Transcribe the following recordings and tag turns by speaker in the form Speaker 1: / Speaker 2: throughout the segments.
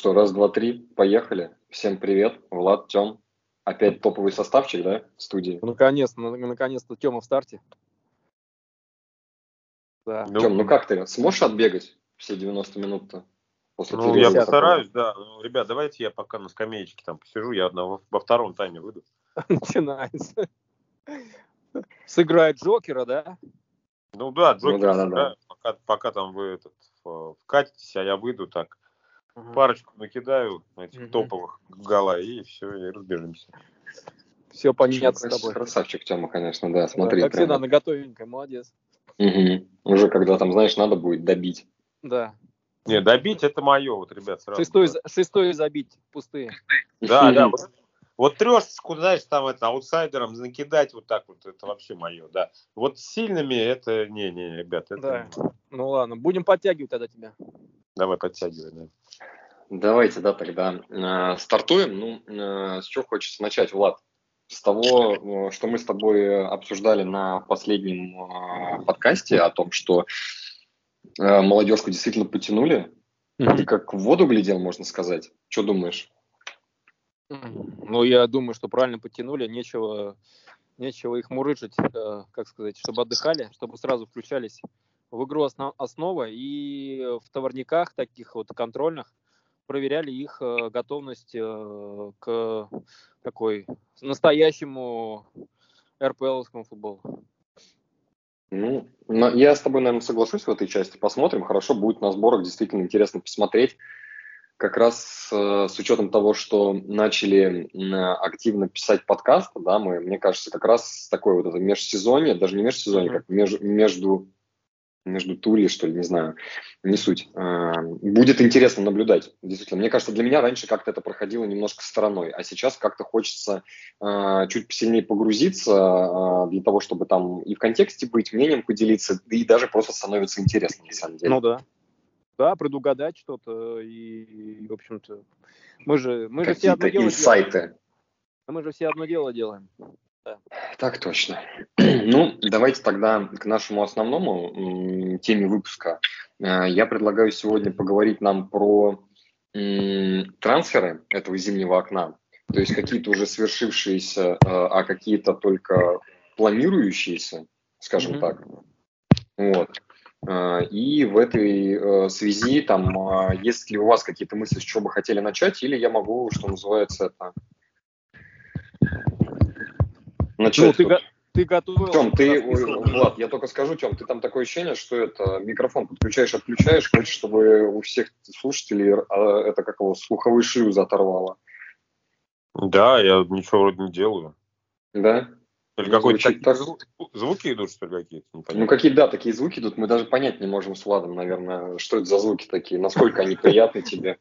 Speaker 1: что, раз, два, три, поехали. Всем привет, Влад, Тем. Опять топовый составчик, да, в студии?
Speaker 2: Ну, наконец-то, наконец-то Тема в старте.
Speaker 1: Да. Тем, ну как ты, сможешь отбегать все 90 минут-то?
Speaker 3: После ну, я постараюсь, да. Ну, ребят, давайте я пока на скамеечке там посижу, я во, во втором тайме выйду.
Speaker 2: Начинается. Сыграет Джокера, да?
Speaker 3: Ну да, Джокер, ну, да, да, да. Пока, пока там вы этот, вкатитесь, а я выйду так, угу. парочку накидаю этих угу. топовых гала и все, и разбежимся.
Speaker 2: Все понятно с тобой.
Speaker 1: Красавчик Тёма, конечно, да, смотри. Да,
Speaker 2: как всегда, на готовенькое, молодец.
Speaker 1: Угу. Уже когда там, знаешь, надо будет добить.
Speaker 2: Да.
Speaker 3: Не, добить это мое, вот, ребят,
Speaker 2: сразу. Шестой, шестой забить, пустые.
Speaker 3: Да, да, вот, вот трешечку, знаешь, там это аутсайдером накидать вот так вот, это вообще мое, да. Вот с сильными это, не, не, ребят, это...
Speaker 2: Да. Ну ладно, будем подтягивать тогда тебя.
Speaker 3: Давай подтягивай, да.
Speaker 1: Давайте, да, тогда э, стартуем. Ну, э, с чего хочется начать, Влад? С того, э, что мы с тобой обсуждали на последнем э, подкасте о том, что э, молодежку действительно потянули. Mm-hmm. Ты как в воду глядел, можно сказать. Что думаешь?
Speaker 2: Ну, я думаю, что правильно подтянули, нечего, нечего их мурыжить, э, как сказать, чтобы отдыхали, чтобы сразу включались в игру основ, основа и в товарниках таких вот контрольных проверяли их э, готовность э, к такой настоящему РПЛовскому футболу.
Speaker 1: Ну, я с тобой, наверное, соглашусь в этой части. Посмотрим. Хорошо будет на сборах. Действительно интересно посмотреть как раз э, с учетом того, что начали активно писать подкасты, да, мы, мне кажется, как раз такое вот это межсезонье, даже не межсезонье, mm-hmm. как меж, между между тури, что ли, не знаю, не суть. Э, будет интересно наблюдать, действительно. Мне кажется, для меня раньше как-то это проходило немножко стороной, а сейчас как-то хочется э, чуть посильнее погрузиться для того, чтобы там и в контексте быть, мнением поделиться, и даже просто становится интересно, на самом деле.
Speaker 2: Ну да, да, предугадать что-то и, в общем-то, мы же, мы же все одно дело инсайты. делаем. Мы же все одно дело делаем.
Speaker 1: Да. Так точно. ну, давайте тогда к нашему основному теме выпуска. Э, я предлагаю сегодня поговорить нам про трансферы этого зимнего окна. То есть какие-то уже свершившиеся, э, а какие-то только планирующиеся, скажем mm-hmm. так. Вот. А, и в этой э, связи, там, а, есть ли у вас какие-то мысли, с чего бы хотели начать, или я могу, что называется, это...
Speaker 2: Начать ну, ты, ты готовил?
Speaker 1: Тем, ты, Влад, я только скажу, Тем, ты там такое ощущение, что это микрофон подключаешь, отключаешь, хочешь, чтобы у всех слушателей а, это как его слуховые шлюзы оторвало.
Speaker 3: Да, я ничего вроде не делаю.
Speaker 1: Да?
Speaker 3: Или ну, какой-то так... звук, звуки идут, что ли, какие-то?
Speaker 1: Ну, какие, да, такие звуки идут. Мы даже понять не можем с Владом, наверное, что это за звуки такие, насколько они приятны тебе.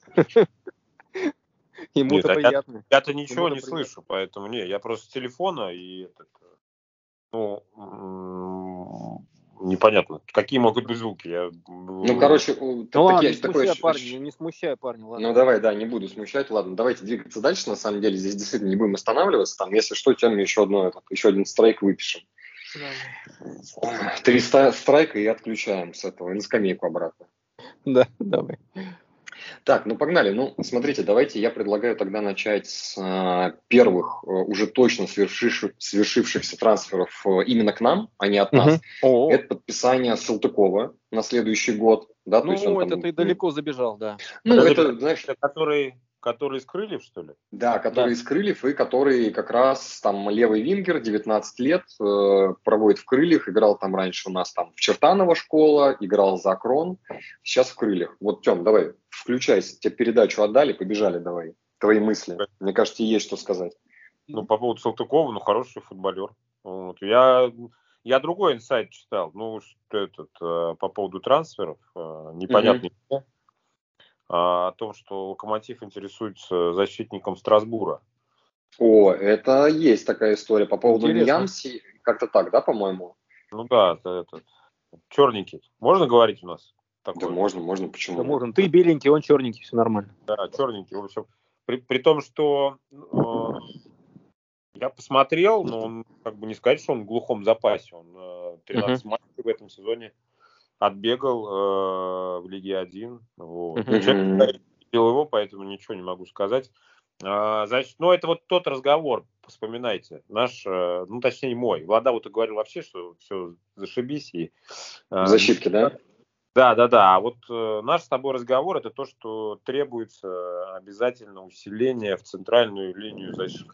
Speaker 2: Ему-то приятно.
Speaker 3: Я-то ничего не слышу, поэтому не, я просто с телефона и этот, ну, непонятно, какие могут быть звуки. Я...
Speaker 1: Ну, короче,
Speaker 2: ну, такие, ладно, не такой... смущай парня, не смущай парня, ладно.
Speaker 1: Ну, давай, да, не буду смущать, ладно, давайте двигаться дальше, на самом деле, здесь действительно не будем останавливаться, там, если что, тем еще, одно, этот, еще один страйк выпишем. Да. Три страйка и отключаем с этого, и на скамейку обратно.
Speaker 2: Да, давай.
Speaker 1: Так, ну погнали. Ну, смотрите, давайте я предлагаю тогда начать с э, первых э, уже точно свершивших, свершившихся трансферов э, именно к нам, а не от нас. Угу. Это подписание Салтыкова на следующий год. Да,
Speaker 2: ну, то есть он это там... ты далеко забежал, да.
Speaker 3: Ну, Подожди, это, знаешь... Который Который из крыльев, что ли?
Speaker 1: Да, который да. из крыльев и который как раз там левый вингер, 19 лет, э, проводит в крыльях, играл там раньше у нас там в Чертаново школа, играл за Крон, сейчас в крыльях. Вот, Тем, давай, включайся, тебе передачу отдали, побежали давай. Твои мысли. Мне кажется, есть что сказать.
Speaker 3: Ну, по поводу Салтыкова, ну, хороший футболер. Вот. Я, я другой инсайт читал, ну, что этот, э, по поводу трансферов, э, непонятно. Mm-hmm о том, что Локомотив интересуется защитником Страсбура.
Speaker 1: О, это есть такая история по поводу Ньямси, как-то так, да, по-моему?
Speaker 3: Ну да, это этот черненький. Можно говорить у нас?
Speaker 1: Такое? Да можно, можно, почему? Да можно.
Speaker 2: Ты беленький, он черненький, все нормально.
Speaker 3: Да, черненький, в общем. При, при том, что э, я посмотрел, но он, как бы не сказать, что он в глухом запасе. Он э, 13 uh-huh. матчей в этом сезоне отбегал э, в Лиге 1. Вот. Mm-hmm. Его, поэтому ничего не могу сказать. А, значит, ну, это вот тот разговор, вспоминайте, наш, э, ну, точнее, мой. Влада вот и говорил вообще, что все, зашибись. И,
Speaker 1: э, Защитки, да?
Speaker 3: Да, да, да. А вот э, наш с тобой разговор это то, что требуется обязательно усиление в центральную линию защиты.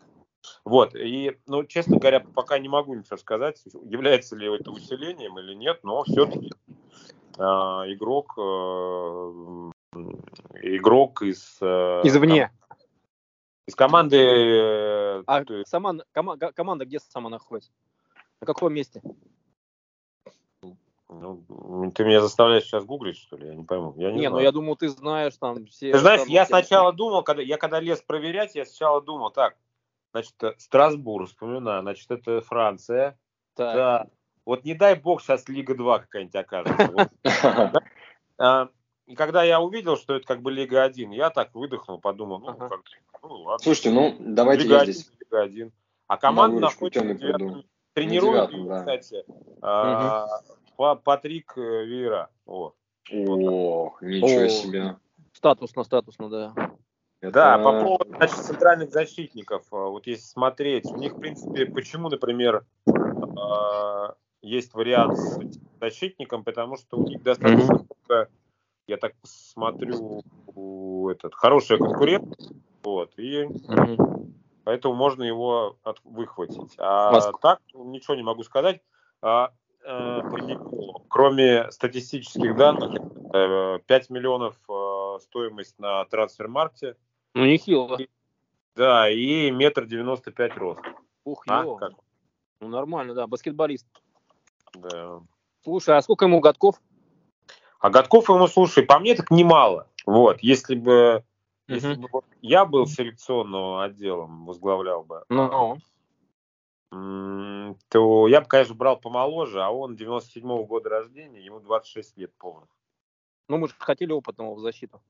Speaker 3: Вот, и, ну, честно говоря, пока не могу ничего сказать, является ли это усилением или нет, но все-таки игрок, э, игрок из... Э,
Speaker 2: Извне.
Speaker 3: Из команды... Э,
Speaker 2: а сама, кома, команда где сама находится? На каком месте?
Speaker 3: Ну, ты меня заставляешь сейчас гуглить, что ли? Я не пойму. Я
Speaker 2: не, не ну я думал, ты знаешь там все...
Speaker 3: Ты знаешь, я сначала думал, когда я когда лез проверять, я сначала думал, так, значит, э, Страсбург, вспоминаю, значит, это Франция. Так. Да. Вот не дай бог сейчас Лига 2 какая-нибудь окажется. А, и когда я увидел, что это как бы Лига 1, я так выдохнул, подумал, ну, как
Speaker 1: ну ладно. Слушайте, ну, давайте Лига я здесь...
Speaker 3: Лига 1. А команда находится Тренирует, кстати, а, Патрик э, Вера.
Speaker 1: О, О ничего себе.
Speaker 2: Статусно, статусно, да.
Speaker 3: Это... Да, по поводу значит, центральных защитников, э, вот если смотреть, у них, в принципе, почему, например, есть вариант с защитником, потому что у них достаточно много, я так смотрю, этот, хорошая конкуренция, вот, и поэтому можно его от, выхватить. А так ничего не могу сказать. А, Э, кроме статистических данных, 5 э, миллионов э, стоимость на трансфер-маркте.
Speaker 2: Ну, нехило.
Speaker 3: Да, и метр девяносто пять рост.
Speaker 2: Ух, а, ё. Как? Ну, нормально, да, баскетболист. Да. Слушай, а сколько ему годков?
Speaker 3: А годков ему, слушай, по мне так немало. Вот, если бы, угу. если бы я был селекционным отделом, возглавлял бы. Ну то я бы, конечно, брал помоложе, а он 97-го года рождения, ему 26 лет полных.
Speaker 2: Ну, мы же хотели опытного в защиту.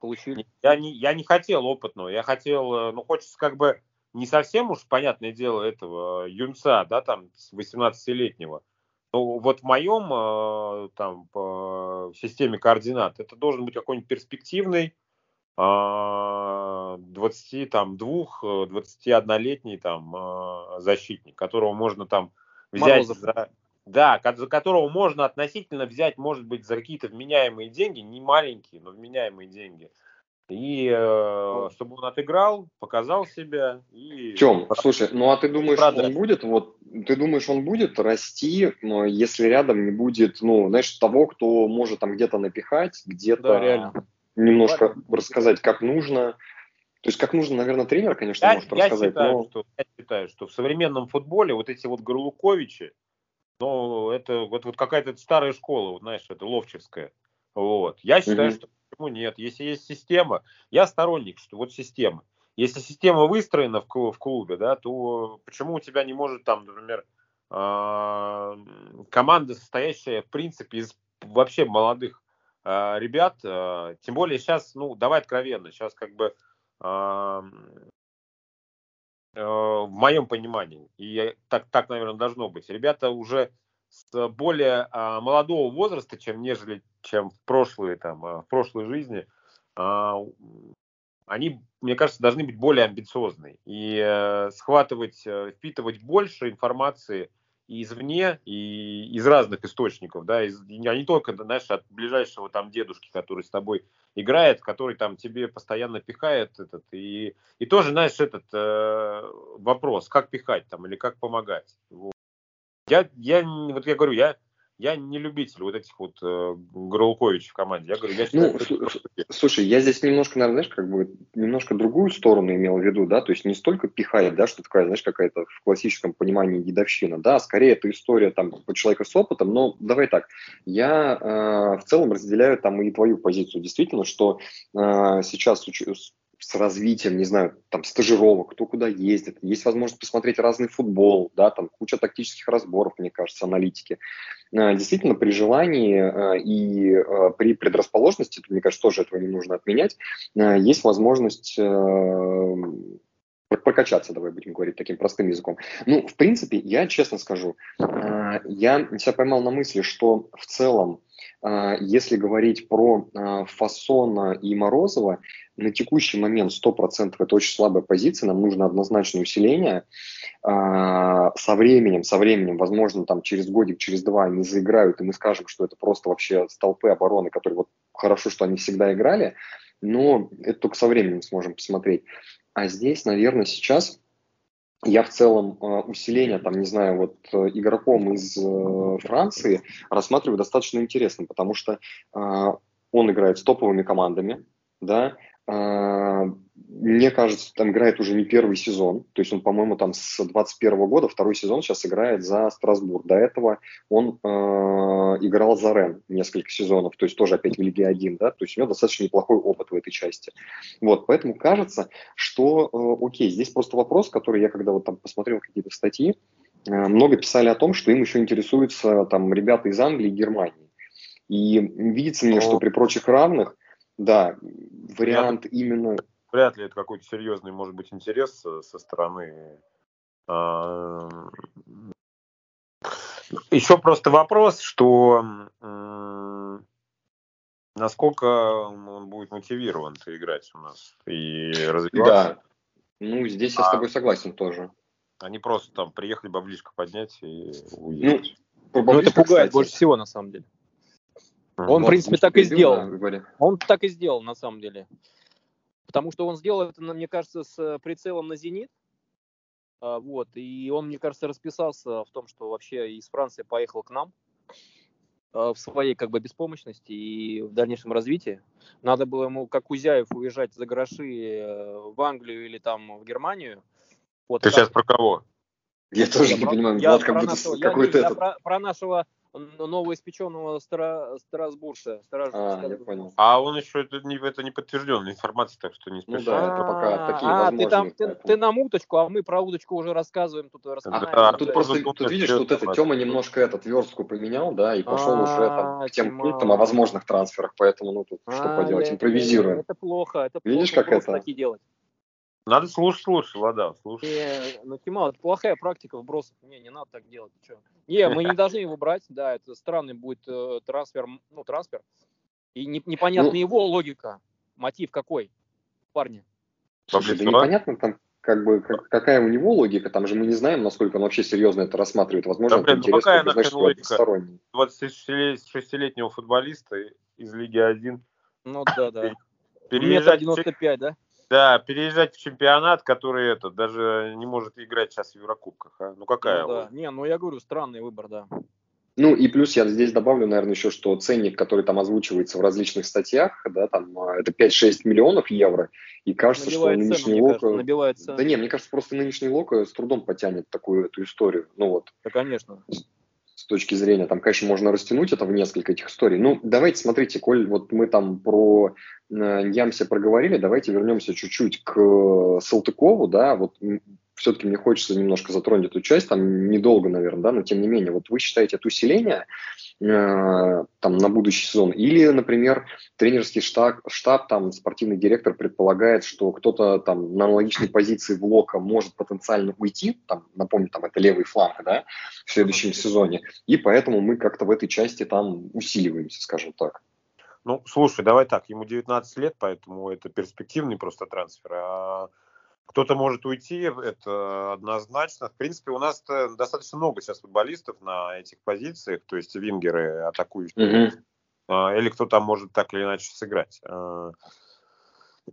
Speaker 2: Получили.
Speaker 3: Я не, я не хотел опытного, я хотел, э, ну, хочется как бы не совсем уж, понятное дело, этого юнца, да, там, 18-летнего. Ну, вот в моем, э, там, по системе координат, это должен быть какой-нибудь перспективный, 20, там, двух, 21-летний там а, защитник, которого можно там взять за, да, за которого можно относительно взять, может быть, за какие-то вменяемые деньги, не маленькие, но вменяемые деньги. И э, чтобы он отыграл, показал себя. И...
Speaker 1: Тем, слушай, ну а ты думаешь, Продать. он будет, вот, ты думаешь, он будет расти, но если рядом не будет, ну, знаешь, того, кто может там где-то напихать, где-то... Да, реально немножко Ладно. рассказать, как нужно. То есть, как нужно, наверное, тренер, конечно, я, может я рассказать.
Speaker 3: Считаю,
Speaker 1: но...
Speaker 3: что, я считаю, что в современном футболе вот эти вот Горлуковичи, ну, это вот, вот какая-то старая школа, вот, знаешь, это ловчевская. Вот. Я считаю, угу. что почему нет. Если есть система, я сторонник, что вот система. Если система выстроена в, в клубе, да, то почему у тебя не может там, например, э, команда, состоящая, в принципе, из вообще молодых э, ребят, э, тем более сейчас, ну, давай откровенно, сейчас как бы э, в моем понимании, и так, так, наверное, должно быть, ребята уже с более молодого возраста, чем нежели чем в прошлые там в прошлой жизни, э, они, мне кажется, должны быть более амбициозны и э, схватывать, э, впитывать больше информации и извне, и из разных источников, да, из, а не только, знаешь, от ближайшего там дедушки, который с тобой играет, который там тебе постоянно пихает этот, и, и тоже, знаешь, этот э, вопрос, как пихать там или как помогать. Вот. Я, я, вот я говорю, я я не любитель вот этих вот э, Гролкович в команде. Я говорю, я
Speaker 1: ну, слушай, я здесь немножко, наверное, знаешь, как бы немножко другую сторону имел в виду, да, то есть не столько пихает, да, что такая, знаешь, какая-то в классическом понимании дедовщина, да, скорее это история там человека с опытом, но давай так, я э, в целом разделяю там и твою позицию, действительно, что э, сейчас с развитием, не знаю, там, стажировок, кто куда ездит. Есть возможность посмотреть разный футбол, да, там куча тактических разборов, мне кажется, аналитики. А, действительно, при желании а, и а, при предрасположенности, мне кажется, тоже этого не нужно отменять, есть возможность прокачаться, давай будем говорить таким простым языком. Ну, в принципе, я честно скажу, э, я себя поймал на мысли, что в целом, э, если говорить про э, Фасона и Морозова, на текущий момент 100% это очень слабая позиция, нам нужно однозначное усиление. Со временем, со временем, возможно, там через годик, через два они заиграют, и мы скажем, что это просто вообще столпы обороны, которые вот хорошо, что они всегда играли, но это только со временем сможем посмотреть. А здесь, наверное, сейчас я в целом э, усиление, там, не знаю, вот э, игроком из э, Франции рассматриваю достаточно интересно, потому что он играет с топовыми командами, да, мне кажется, там играет уже не первый сезон. То есть он, по-моему, там с 21 года, второй сезон сейчас играет за Страсбург. До этого он э, играл за Рен несколько сезонов, то есть тоже опять в Лиге 1, да, то есть у него достаточно неплохой опыт в этой части. Вот, поэтому кажется, что, э, окей, здесь просто вопрос, который я когда вот там посмотрел какие-то статьи, э, много писали о том, что им еще интересуются там ребята из Англии и Германии. И видится мне, что при прочих равных да, вариант вряд, именно...
Speaker 3: Вряд ли это какой-то серьезный, может быть, интерес со стороны... А, Еще просто вопрос, что насколько он будет мотивирован играть у нас и развиваться.
Speaker 1: Да, ну здесь я а, с тобой согласен тоже.
Speaker 3: Они просто там приехали баблишко поднять и уехать.
Speaker 2: Ну, ну это пугает кстати. больше всего на самом деле. Он, в принципе, так и сделал. Он так и сделал, на самом деле. Потому что он сделал это, мне кажется, с прицелом на «Зенит». А, вот. И он, мне кажется, расписался в том, что вообще из Франции поехал к нам а, в своей как бы беспомощности и в дальнейшем развитии. Надо было ему, как Кузяев, уезжать за гроши э, в Англию или там в Германию.
Speaker 3: Вот Ты так. сейчас про кого?
Speaker 1: Я, я тоже не понимаю, я Влад, как будто какой-то
Speaker 2: этот... Про, про нашего новоиспеченного стра... Страсбурга.
Speaker 1: Страж... А, я понял.
Speaker 3: А он еще, это не, это не подтвержденная информация, так что не спеши. Ну
Speaker 1: да, это пока такие
Speaker 2: а, ты, там, ты, ты нам уточку, а мы про удочку уже рассказываем. Тут,
Speaker 1: рассказываем. А, а, тут просто, тут, видишь, тут это, Тёма немножко этот верстку поменял, да, и пошел а, уже там, к тем пунктам о возможных трансферах, поэтому, ну, тут что поделать, импровизируем.
Speaker 2: Это плохо, это
Speaker 1: Видишь, как это?
Speaker 2: такие делать.
Speaker 3: Надо слушать лучше, вода, слушай.
Speaker 2: Не, ну, Тимал, это плохая практика вбросов. Не, не надо так делать. Что? Не, мы не должны его брать, да, это странный будет э, трансфер, ну, трансфер. И не, непонятна ну, его логика. Мотив какой, парни?
Speaker 1: Слушай, да непонятно там, как бы, как, какая у него логика, там же мы не знаем, насколько он вообще серьезно это рассматривает. Возможно, да, блин, это ну
Speaker 3: какая значит, логика 26-летнего футболиста из Лиги 1.
Speaker 2: Ну да, да. Переезжать... 95, да?
Speaker 3: Да, переезжать в чемпионат, который это даже не может играть сейчас в Еврокубках. А? Ну какая?
Speaker 2: Ну, да. Не, ну я говорю, странный выбор, да.
Speaker 1: Ну и плюс я здесь добавлю, наверное, еще, что ценник, который там озвучивается в различных статьях, да, там а, это 5-6 миллионов евро, и кажется, набивает что нынешний цену, Лока...
Speaker 2: Набивает цену.
Speaker 1: Да не, мне кажется, просто нынешний Лока с трудом потянет такую эту историю. Ну вот.
Speaker 2: Да, конечно
Speaker 1: с точки зрения, там, конечно, можно растянуть это в несколько этих историй. Ну, давайте, смотрите, коль вот мы там про э, Ямсе проговорили, давайте вернемся чуть-чуть к э, Салтыкову, да, вот все-таки мне хочется немножко затронуть эту часть, там недолго, наверное, да, но тем не менее, вот вы считаете это усиление э, там на будущий сезон, или, например, тренерский штаб, штаб, там спортивный директор предполагает, что кто-то там на аналогичной позиции в Лока может потенциально уйти, там, напомню, там это левый фланг, да, в следующем сезоне, и поэтому мы как-то в этой части там усиливаемся, скажем так.
Speaker 3: Ну, слушай, давай так, ему 19 лет, поэтому это перспективный просто трансфер, а кто-то может уйти, это однозначно. В принципе, у нас достаточно много сейчас футболистов на этих позициях, то есть вингеры атакующие. Mm-hmm. Или кто там может так или иначе сыграть. А,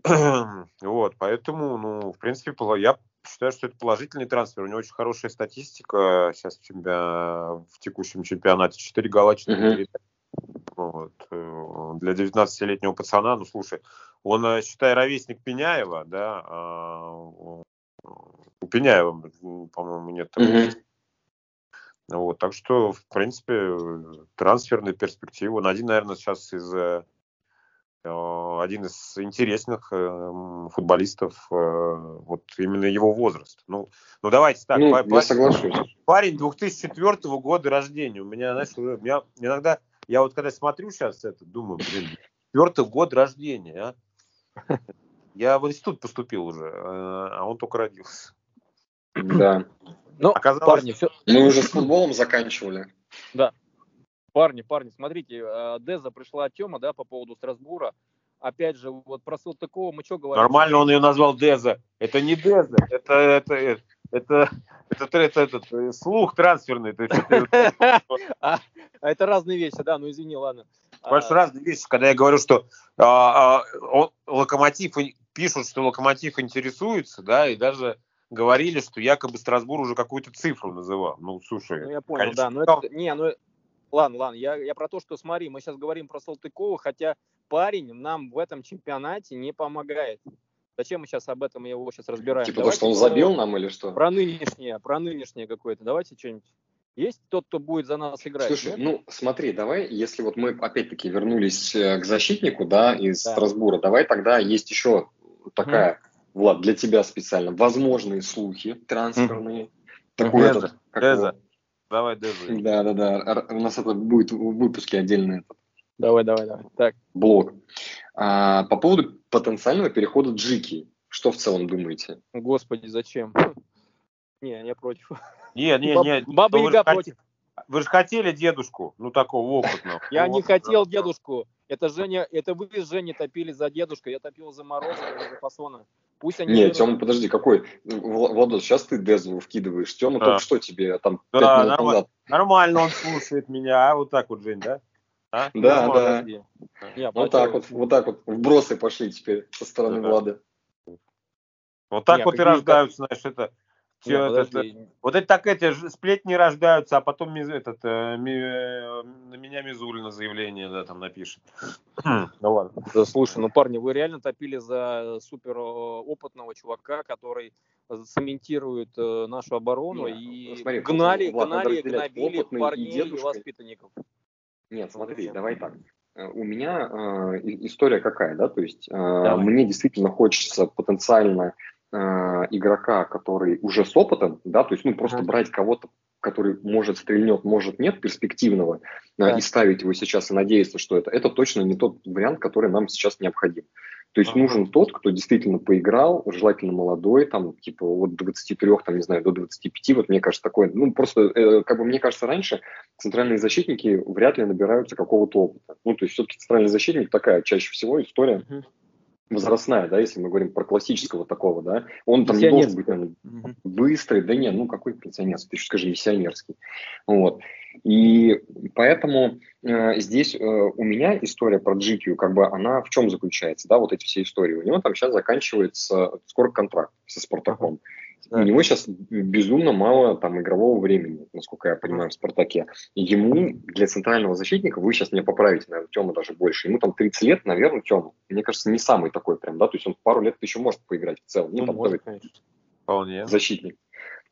Speaker 3: вот, поэтому, ну, в принципе, я считаю, что это положительный трансфер. У него очень хорошая статистика сейчас в, чемпион... в текущем чемпионате. 4 гола, 4 mm-hmm. Вот. Э, для 19-летнего пацана, ну, слушай, он, э, считай, ровесник Пеняева, да, а у Пеняева, по-моему, нет такого. Вот, так что, в принципе, трансферные перспективы. Он один, наверное, сейчас из э, один из интересных футболистов вот именно его возраст. Ну, ну давайте так.
Speaker 1: Ну, парень, я соглашусь.
Speaker 3: Парень 2004 года рождения. У меня, знаешь, у меня иногда я вот когда смотрю сейчас это, думаю, блин, четвертый год рождения, а? Я в институт поступил уже, э, а он только родился.
Speaker 1: Да.
Speaker 2: Ну, Оказалось... парни, все...
Speaker 1: Мы уже с футболом заканчивали.
Speaker 2: Да. Парни, парни, смотрите, э, Деза пришла Тема, да, по поводу Страсбура. Опять же, вот про Салтыкова мы что говорим?
Speaker 3: Нормально он ее назвал Деза. Это не Деза, это, это, это, это, это, это, этот э, слух трансферный.
Speaker 2: А, а это разные вещи, да, ну извини, ладно.
Speaker 3: Понимаешь, разные вещи, когда я говорю, что а, Локомотив, пишут, что Локомотив интересуется, да, и даже говорили, что якобы Страсбур уже какую-то цифру называл. Ну, слушай.
Speaker 2: Ну, я понял, конечно, да. Но это, не, ну, ладно, ладно, я, я про то, что смотри, мы сейчас говорим про Салтыкова, хотя парень нам в этом чемпионате не помогает. Зачем мы сейчас об этом его сейчас разбираем?
Speaker 1: Типа то, что он забил нам или что?
Speaker 2: Про нынешнее, про нынешнее какое-то. Давайте что-нибудь. Есть тот, кто будет за нас играть?
Speaker 1: Слушай, нет? ну смотри, давай, если вот мы опять-таки вернулись э, к защитнику, да, из да. Страсбура, давай тогда есть еще такая, mm. Влад, для тебя специально, возможные слухи трансферные. Mm.
Speaker 3: Такой Деза. Этот, Деза. Давай Деза.
Speaker 1: Да, да, да. У нас это будет в выпуске отдельно.
Speaker 2: Давай, давай, давай. Так.
Speaker 1: Блок. А, по поводу потенциального перехода Джики. Что в целом думаете?
Speaker 2: Господи, зачем? Не, я против.
Speaker 3: Не, не, не.
Speaker 2: Баба Яга против.
Speaker 3: Вы же хотели дедушку, ну такого опытного.
Speaker 2: Я не хотел дедушку. Это Женя, это вы с Женей топили за дедушку, я топил за Морозова, за Фасона.
Speaker 1: Пусть они... Нет, Тёма, подожди, какой? Владос, сейчас ты Дезу вкидываешь. Тёма да. только что тебе там
Speaker 3: да, 5 минут нормально. назад. Нормально он слушает меня, а вот так вот, Жень, да?
Speaker 1: А? Да, ну, да. Я вот так вот, вот так вот вбросы пошли теперь со стороны да. Влада.
Speaker 3: Вот так Нет, вот и рождаются, знаешь, это все Нет, это, это, вот это так эти сплетни рождаются, а потом этот, э, ми, э, на меня Мизулина заявление да, там напишет.
Speaker 2: ну ладно. Да, слушай, ну парни, вы реально топили за супер э, опытного чувака, который цементирует э, нашу оборону Нет, и смотри, гнали, Влад, гнали, гнобили парней и, и воспитанников.
Speaker 1: Нет, смотри, давай так. Э, у меня э, история какая, да, то есть э, мне действительно хочется потенциально э, игрока, который уже с опытом, да, то есть ну просто ага. брать кого-то, который может стрельнет, может нет, перспективного, э, да. и ставить его сейчас и надеяться, что это, это точно не тот вариант, который нам сейчас необходим. То есть ага. нужен тот, кто действительно поиграл, желательно молодой, там, типа, от 23, там, не знаю, до 25, вот мне кажется, такое, ну, просто, э, как бы мне кажется, раньше центральные защитники вряд ли набираются какого-то опыта. Ну, то есть все-таки центральный защитник такая чаще всего история, uh возрастная, да, если мы говорим про классического такого, да, он там не должен быть наверное, угу. быстрый, да нет, ну какой пенсионерский, ты еще скажи, миссионерский, вот. И поэтому э, здесь э, у меня история про GQ, как бы она в чем заключается, да, вот эти все истории. У него там сейчас заканчивается скоро контракт со Спартаком. Uh-huh. У него сейчас безумно мало там игрового времени, насколько я понимаю, в «Спартаке». Ему для центрального защитника, вы сейчас меня поправите, наверное, Тёма даже больше, ему там 30 лет, наверное, Тёма, мне кажется, не самый такой прям, да, то есть он пару лет еще может поиграть в целом. Ну, ну там может, конечно. Вполне. Защитник.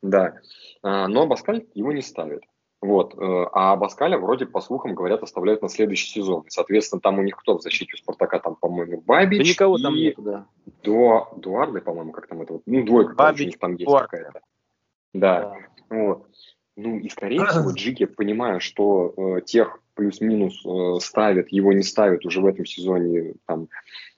Speaker 1: Да. А, но Баскаль его не ставит. Вот. Э, а Баскаля вроде, по слухам, говорят, оставляют на следующий сезон. соответственно, там у них кто в защите у Спартака? Там, по-моему, Бабич. Да
Speaker 2: никого там нет, да.
Speaker 1: Дуа... Дуарды, по-моему, как там это вот. Ну, двойка, Бабич, у них там есть какая-то. Да. да. Вот. Ну и, скорее всего, Джики, понимая, что э, тех плюс-минус э, ставят, его не ставят уже в этом сезоне, там,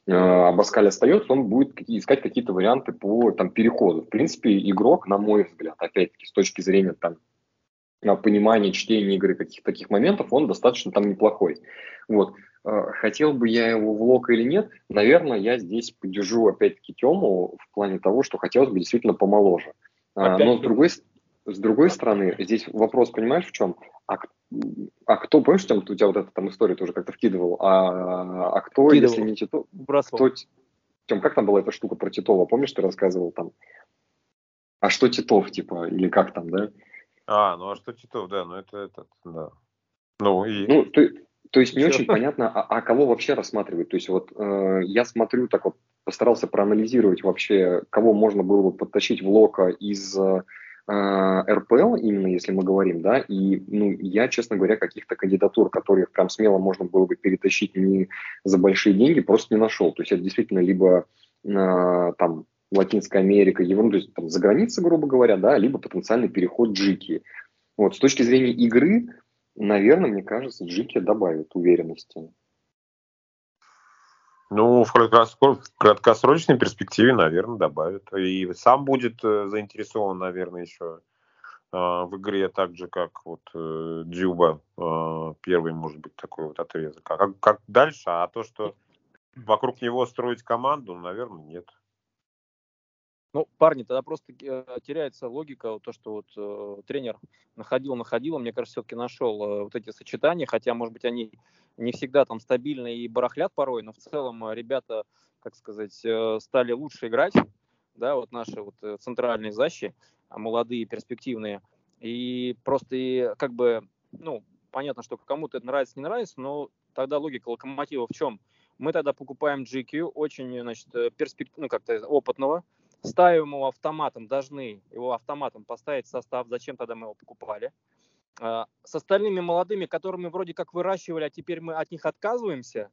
Speaker 1: э, а Баскаль остается, он будет искать какие-то варианты по там, переходу. В принципе, игрок, на мой взгляд, опять-таки, с точки зрения там, понимание чтения игры, каких-то таких моментов, он достаточно там неплохой. Вот. А, хотел бы я его в лок или нет, наверное, я здесь поддержу опять-таки Тему в плане того, что хотелось бы действительно помоложе. А, Опять Но с другой, с другой стороны, здесь вопрос, понимаешь, в чем? А, а кто, помнишь, там у тебя вот эта там история тоже как-то вкидывал, а, а кто, вкидывал. если не Титов, кто, Тем, как там была эта штука про Титова, помнишь, ты рассказывал там? А что Титов, типа, или как там, да?
Speaker 3: А, ну а что Титов, да, ну это этот, да. Ну и...
Speaker 1: Ну, то, то есть не очень понятно, а, а кого вообще рассматривать. То есть вот э, я смотрю, так вот постарался проанализировать вообще, кого можно было бы подтащить в Лока из э, РПЛ, именно если мы говорим, да, и, ну, я, честно говоря, каких-то кандидатур, которые прям смело можно было бы перетащить не за большие деньги, просто не нашел. То есть это действительно либо э, там Латинская Америка, Европа, то есть там, за границей, грубо говоря, да, либо потенциальный переход Джики. Вот, с точки зрения игры, наверное, мне кажется, Джики добавит уверенности.
Speaker 3: Ну, в краткосрочной перспективе, наверное, добавят. И сам будет э, заинтересован, наверное, еще а, в игре так же, как вот э, Дзюба. Первый, может быть, такой вот отрезок. А как, как дальше? А то, что вокруг него строить команду, наверное, нет.
Speaker 2: Ну, парни, тогда просто э, теряется логика, то, что вот э, тренер находил, находил, мне кажется, все-таки нашел э, вот эти сочетания, хотя, может быть, они не всегда там стабильны и барахлят порой, но в целом э, ребята, как сказать, э, стали лучше играть, да, вот наши вот э, центральные защи, а, молодые, перспективные, и просто и как бы, ну, понятно, что кому-то это нравится, не нравится, но тогда логика локомотива в чем? Мы тогда покупаем GQ, очень, значит, перспектив, ну, как-то опытного, ставим его автоматом, должны его автоматом поставить в состав, зачем тогда мы его покупали. А, с остальными молодыми, которыми вроде как выращивали, а теперь мы от них отказываемся,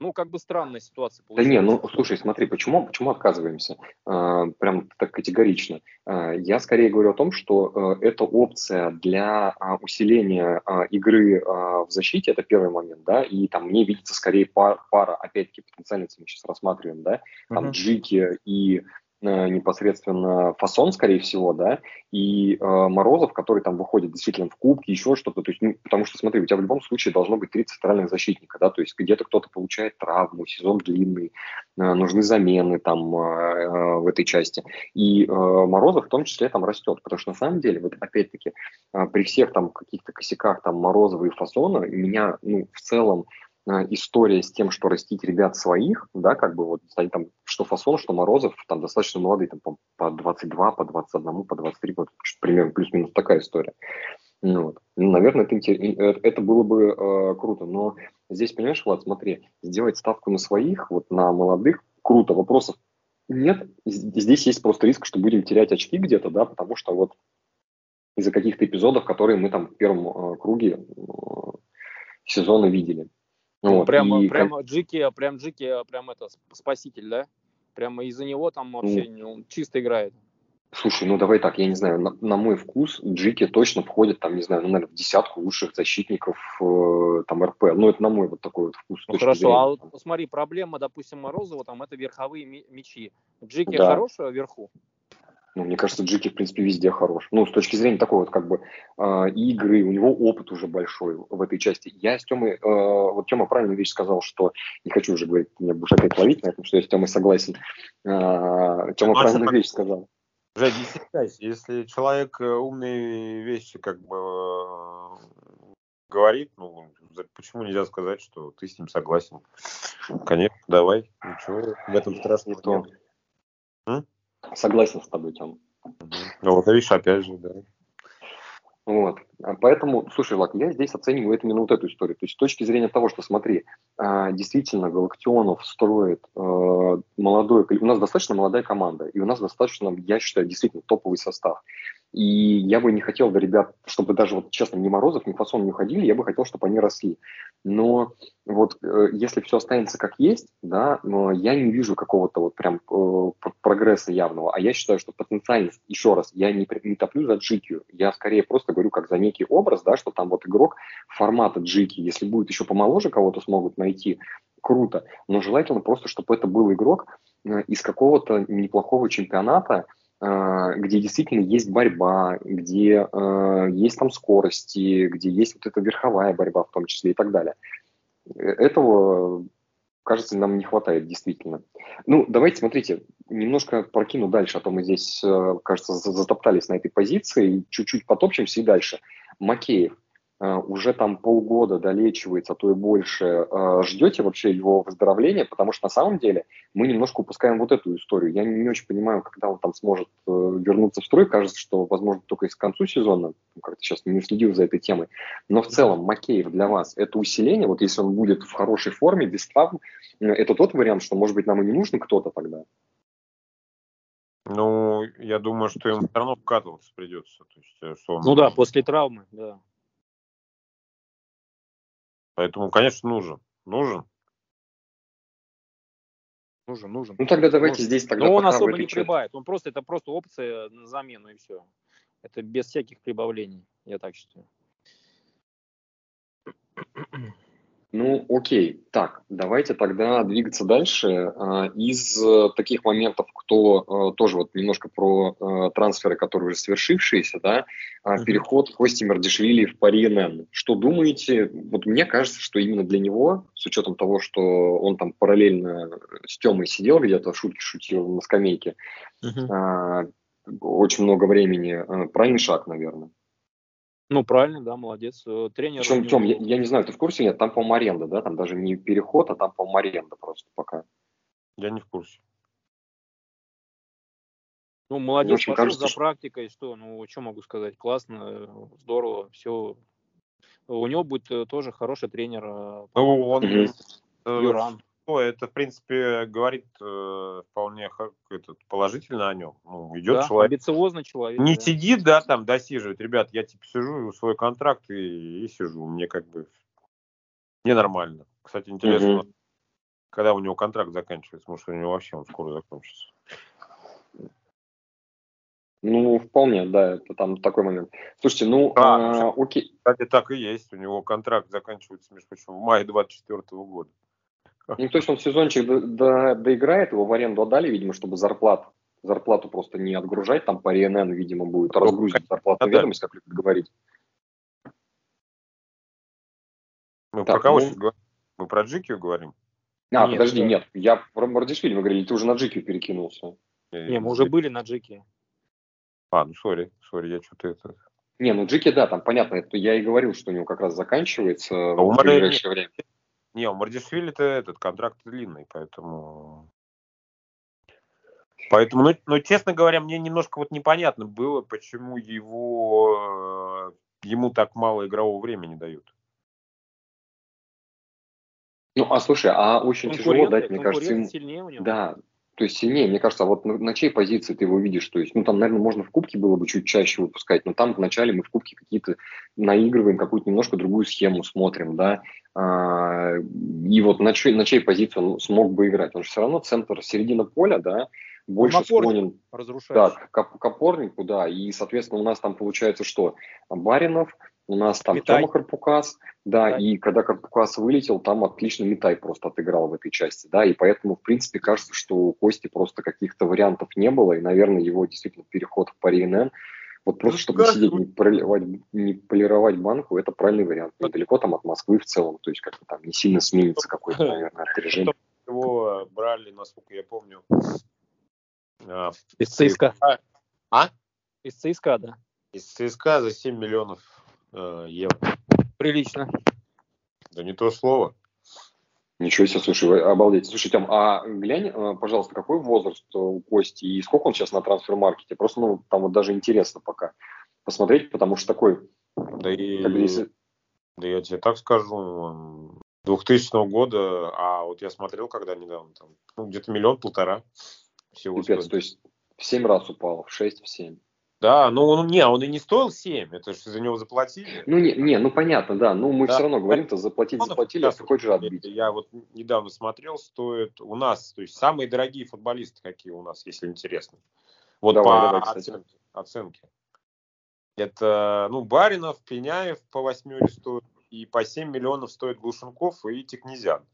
Speaker 2: ну, как бы странная ситуация
Speaker 1: получается. Да не, ну, слушай, смотри, почему, почему отказываемся? А, прям так категорично. А, я скорее говорю о том, что а, это опция для а, усиления а, игры а, в защите, это первый момент, да, и там мне видится скорее пара, пара опять-таки, потенциально мы сейчас рассматриваем, да, там uh-huh. Джики и Э, непосредственно фасон, скорее всего, да, и э, Морозов, который там выходит действительно в кубки, еще что-то, то есть, ну, потому что, смотри, у тебя в любом случае должно быть три центральных защитника, да, то есть где-то кто-то получает травму, сезон длинный, э, нужны замены там э, э, в этой части, и э, Морозов в том числе там растет, потому что на самом деле, вот опять-таки, э, при всех там каких-то косяках там Морозова и Фасона, меня, ну, в целом, Э, история с тем, что растить ребят своих, да, как бы вот они там, что Фасон, что Морозов, там достаточно молодые, там по, по 22, по 21, по 23 года, примерно плюс-минус такая история. Ну, вот. ну, наверное, это, э, это было бы э, круто, но здесь, понимаешь, Влад, смотри, сделать ставку на своих, вот на молодых, круто, вопросов нет, здесь есть просто риск, что будем терять очки где-то, да, потому что вот из-за каких-то эпизодов, которые мы там в первом э, круге э, сезона видели.
Speaker 2: Ну, вот, прямо, и... прямо Джики, прям Джики, прям это спаситель, да? Прямо из-за него там вообще ну, он чисто играет.
Speaker 1: Слушай, ну давай так, я не знаю, на, на мой вкус Джики точно входит там, не знаю, ну, наверное, в десятку лучших защитников э, там РП. Ну, это на мой вот такой вот вкус.
Speaker 2: Ну, хорошо, зрения, а вот смотри, проблема, допустим, Морозова, там, это верховые мячи. Джики да. хороший вверху?
Speaker 1: Ну, мне кажется, Джики, в принципе, везде хорош. Ну, с точки зрения такой вот как бы э, игры, у него опыт уже большой в этой части. Я с Тёмой, э, вот Тёма правильную вещь сказал, что, не хочу уже говорить, меня будешь опять ловить на этом, что я с Тёмой согласен. Э, Тёма правильную вещь сказал.
Speaker 3: Жень, не стесняйся, если человек э, умные вещи как бы э, говорит, ну, почему нельзя сказать, что ты с ним согласен? Конечно, давай, ничего в этом страшного
Speaker 1: нет. Согласен с тобой, Тем.
Speaker 3: Ну, вот видишь, опять же, да.
Speaker 1: Вот. А поэтому, слушай, Лак, я здесь оцениваю это именно вот эту историю. То есть с точки зрения того, что, смотри, а, действительно Галактионов строит э, молодой, у нас достаточно молодая команда, и у нас достаточно, я считаю, действительно топовый состав. И я бы не хотел, да, ребят, чтобы даже, вот честно, ни Морозов, ни Фасон не уходили, я бы хотел, чтобы они росли. Но вот э, если все останется как есть, да, но я не вижу какого-то вот прям э, прогресса явного. А я считаю, что потенциально, еще раз, я не, не топлю за Джикью, я скорее просто говорю как за некий образ, да, что там вот игрок формата Джики, если будет еще помоложе кого-то смогут найти, круто. Но желательно просто, чтобы это был игрок э, из какого-то неплохого чемпионата, где действительно есть борьба, где э, есть там скорости, где есть вот эта верховая борьба в том числе и так далее. Этого, кажется, нам не хватает действительно. Ну, давайте, смотрите, немножко прокину дальше, а то мы здесь, э, кажется, затоптались на этой позиции, чуть-чуть потопчемся и дальше. Макеев. Э, уже там полгода долечивается, а то и больше, э, ждете вообще его выздоровления, потому что на самом деле мы немножко упускаем вот эту историю. Я не, очень понимаю, когда он там сможет э, вернуться в строй. Кажется, что, возможно, только к концу сезона. Ну, как-то сейчас не следил за этой темой. Но в целом Макеев для вас это усиление, вот если он будет в хорошей форме, без травм, это тот вариант, что, может быть, нам и не нужен кто-то тогда?
Speaker 3: Ну, я думаю, что ему все равно вкатываться придется. То
Speaker 2: есть, что он... Ну да, после травмы, да.
Speaker 3: Поэтому, конечно, нужен. Нужен.
Speaker 2: Нужен, нужен.
Speaker 1: Ну тогда давайте нужен. здесь тогда.
Speaker 2: Но он особо не прибавит. Он просто это просто опция на замену и все. Это без всяких прибавлений, я так считаю.
Speaker 1: Ну, окей. Так, давайте тогда двигаться дальше. А, из э, таких моментов, кто э, тоже вот немножко про э, трансферы, которые уже свершившиеся, да, mm-hmm. переход Кости Мардишвили в Пари НН. Что думаете? Вот мне кажется, что именно для него, с учетом того, что он там параллельно с Темой сидел где-то, шутки шутил на скамейке, mm-hmm. очень много времени, правильный шаг, наверное.
Speaker 2: Ну, правильно, да, молодец. Э, тренер...
Speaker 1: Причем, Тем, я, я не знаю, ты в курсе нет? Там, по-моему, аренда, да? Там даже не переход, а там, по-моему, аренда просто пока.
Speaker 3: Я не в курсе.
Speaker 2: Ну, молодец, пошел кажется, за практикой, что, ну, что могу сказать, классно, здорово, все. У него будет э, тоже хороший тренер. Э,
Speaker 3: ну, он Юран ну, это, в принципе, говорит э, вполне этот, положительно о нем. Ну, идет
Speaker 2: да, человек. Амбициозный человек.
Speaker 3: Не да. сидит, да, там досиживает. Ребят, я типа сижу, свой контракт и, и сижу. Мне как бы ненормально. Кстати, интересно, угу. когда у него контракт заканчивается, может, у него вообще он скоро закончится.
Speaker 1: Ну, вполне, да, это там такой момент. Слушайте, ну, а, а, окей.
Speaker 3: Кстати, так и есть. У него контракт заканчивается, между прочим, в мае 24 года.
Speaker 1: Ну, то есть он сезончик до, до, доиграет, его в аренду отдали, видимо, чтобы зарплату, зарплату просто не отгружать, там по РНН, видимо, будет разгрузить зарплату ведомость, как любят говорить.
Speaker 3: Мы так, про кого ну... говорим? Мы про Джикию говорим?
Speaker 1: А, нет, подожди, да. нет, я про Мардишвили, мы говорили, ты уже на Джикию перекинулся.
Speaker 2: Не, мы уже были на Джике.
Speaker 3: А, ну, сори, сори, я что-то это...
Speaker 1: Не, ну Джики, да, там понятно, это я и говорил, что у него как раз заканчивается а в ближайшее время.
Speaker 3: Не, у Мардишвили-то этот контракт длинный, поэтому... Поэтому, ну, ну, честно говоря, мне немножко вот непонятно было, почему его, э, ему так мало игрового времени дают.
Speaker 1: Ну, а слушай, а очень тяжело дать, мне кажется, ему... сильнее у него. Да, то есть сильнее, мне кажется, а вот на, на чьей позиции ты его видишь? То есть, ну, там, наверное, можно в кубке было бы чуть чаще выпускать, но там вначале мы в кубке какие-то наигрываем, какую-то немножко другую схему смотрим, да, а, и вот на чьей, на чьей позиции он смог бы играть? Он же все равно центр, середина поля, да, больше склонен да, к, к опорнику, да, и, соответственно, у нас там получается что? Баринов, у нас там Митай. Тёма Карпукас, да, Митай. и когда Карпукас вылетел, там отлично Митай просто отыграл в этой части, да, и поэтому, в принципе, кажется, что у Кости просто каких-то вариантов не было, и, наверное, его действительно переход в Пари НН, вот просто, ну, чтобы кажется, сидеть, не, проливать, не полировать банку, это правильный вариант. Недалеко там от Москвы в целом, то есть как-то там не сильно сменится какой-то, наверное, режим.
Speaker 3: Его брали, насколько я помню,
Speaker 2: а, из ЦСКА.
Speaker 3: А?
Speaker 2: Из ЦСКА, да.
Speaker 3: Из ЦСКА за 7 миллионов э, евро.
Speaker 2: Прилично.
Speaker 3: Да не то слово.
Speaker 1: Ничего себе, слушай, обалдеть. Слушай, там, а глянь, э, пожалуйста, какой возраст у Кости и сколько он сейчас на трансфер-маркете? Просто, ну, там вот даже интересно пока посмотреть, потому что такой...
Speaker 3: Да и... Если... Да я тебе так скажу, 2000 года, а вот я смотрел, когда недавно, там, ну, где-то миллион-полтора
Speaker 1: всего Пипец, стоит. то есть в 7 раз упал, в 6, в 7.
Speaker 3: Да, ну он, не, он и не стоил 7, это же за него заплатили.
Speaker 1: Ну не, не ну понятно, да, ну мы да. все равно говорим-то заплатить заплатили, а ты хочешь отбить.
Speaker 3: Я вот недавно смотрел, стоит у нас, то есть самые дорогие футболисты, какие у нас, если интересно. Вот давай, по давай, оценке, оценке. Это, ну, Баринов, Пеняев по восьмере стоит, и по 7 миллионов стоит Глушенков и Тикнезян.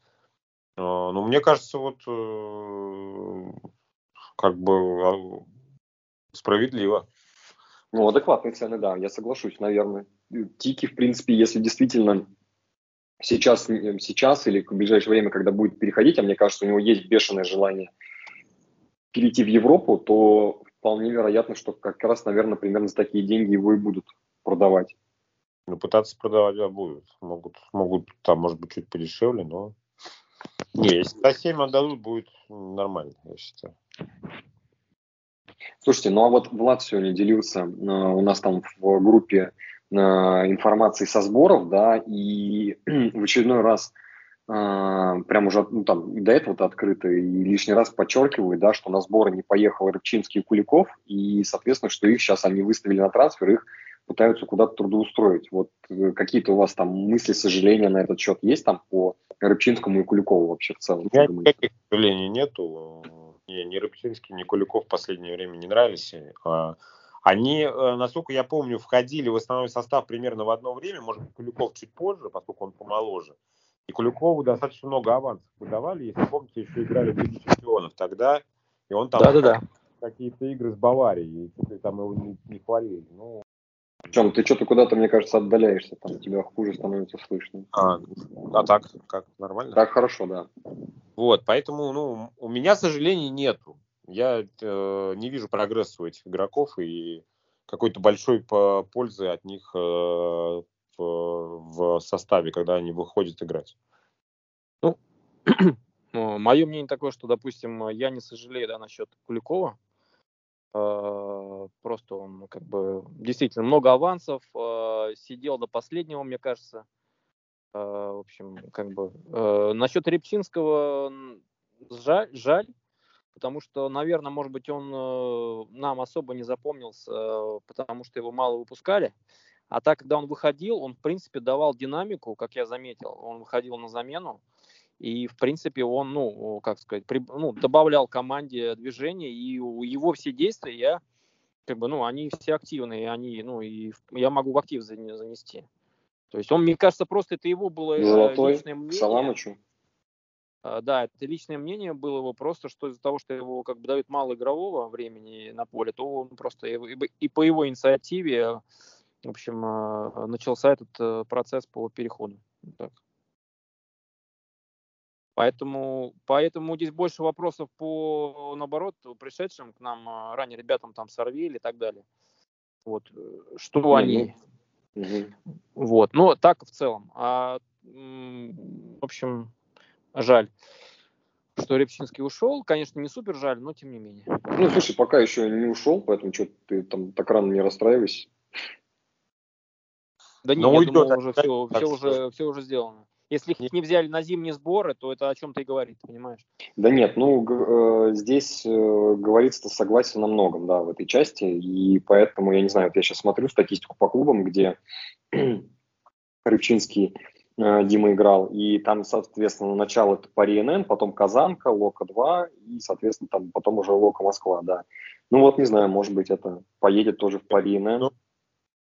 Speaker 3: А, ну, мне кажется, вот э, как бы а, справедливо.
Speaker 1: Ну, адекватные цены, да, я соглашусь, наверное. Тики, в принципе, если действительно сейчас, сейчас или в ближайшее время, когда будет переходить, а мне кажется, у него есть бешеное желание перейти в Европу, то вполне вероятно, что как раз, наверное, примерно за такие деньги его и будут продавать.
Speaker 3: Ну, пытаться продавать, да, будут. Могут, могут там, может быть, чуть подешевле, но... Не, если за 7 отдадут, будет нормально, я считаю.
Speaker 1: Слушайте, ну а вот Влад сегодня делился э, у нас там в группе э, информации со сборов, да, и в очередной раз э, прям уже ну, там до этого-то открыто и лишний раз подчеркиваю, да, что на сборы не поехал Рыбчинский и Куликов, и, соответственно, что их сейчас они выставили на трансфер, их пытаются куда-то трудоустроить. Вот какие-то у вас там мысли, сожаления на этот счет есть там по Рыбчинскому и Куликову вообще в целом?
Speaker 3: Никаких сожалений нету мне ни Рыбчинский, ни Куликов в последнее время не нравились. А, они, э, насколько я помню, входили в основной состав примерно в одно время, может быть, Куликов чуть позже, поскольку он помоложе. И Куликову достаточно много авансов выдавали. Если помните, еще играли в Лиге Чемпионов тогда. И он там
Speaker 2: Да-да-да.
Speaker 3: какие-то игры с Баварией. И там его не, не хвалили. Ну,
Speaker 1: Причем ты что-то куда-то, мне кажется, отдаляешься, там тебя хуже становится слышно.
Speaker 3: а, а так, как, нормально?
Speaker 1: Так хорошо, да.
Speaker 3: Вот, поэтому, ну, у меня сожалений нету. Я э, не вижу прогресса у этих игроков и какой-то большой по- пользы от них э, в, в составе, когда они выходят играть.
Speaker 2: Мое мнение такое, что, допустим, я не сожалею да, насчет Куликова. Э, Просто он как бы действительно много авансов, э, сидел до последнего, мне кажется. Э, В общем, как бы насчет Репчинского жаль, жаль, потому что, наверное, может быть, он нам особо не запомнился, потому что его мало выпускали. А так, когда он выходил, он, в принципе, давал динамику, как я заметил. Он выходил на замену, и, в принципе, он, ну, как сказать, при- ну, добавлял команде движения, и у- его все действия, я, как бы, ну, они все активные, они, ну, и я могу в актив зане- занести. То есть он, мне кажется, просто это его было э,
Speaker 1: Золотой
Speaker 2: личное мнение.
Speaker 1: Саламычу.
Speaker 2: А, Да, это личное мнение было его просто, что из-за того, что его как бы дают мало игрового времени на поле, то он просто и, и- по его инициативе, в общем, э, начался этот э, процесс по переходу. Так. Поэтому, поэтому здесь больше вопросов по, наоборот, пришедшим к нам э, ранее ребятам, там, Сорвели и так далее. Вот, э, что
Speaker 1: Не,
Speaker 2: они,
Speaker 1: Мгм.
Speaker 2: вот, но так в целом. А, в общем, жаль, что Репчинский ушел. Конечно, не супер жаль, но тем не менее.
Speaker 1: Ну, слушай, пока еще не ушел, поэтому что ты там так рано не расстраивайся.
Speaker 2: Да не,
Speaker 3: Но
Speaker 2: я
Speaker 3: уйдет
Speaker 2: думал, уже все, все, уже, все уже сделано. Если их не взяли на зимние сборы, то это о чем-то и говорит, понимаешь?
Speaker 1: Да нет, ну, э, здесь э, говорится согласен на многом, да, в этой части, и поэтому, я не знаю, вот я сейчас смотрю статистику по клубам, где Рыбчинский э, Дима играл, и там, соответственно, начало это Пари НН, потом Казанка, Лока-2, и, соответственно, там потом уже Лока Москва, да. Ну вот, не знаю, может быть, это поедет тоже в Пари НН.
Speaker 3: Ну,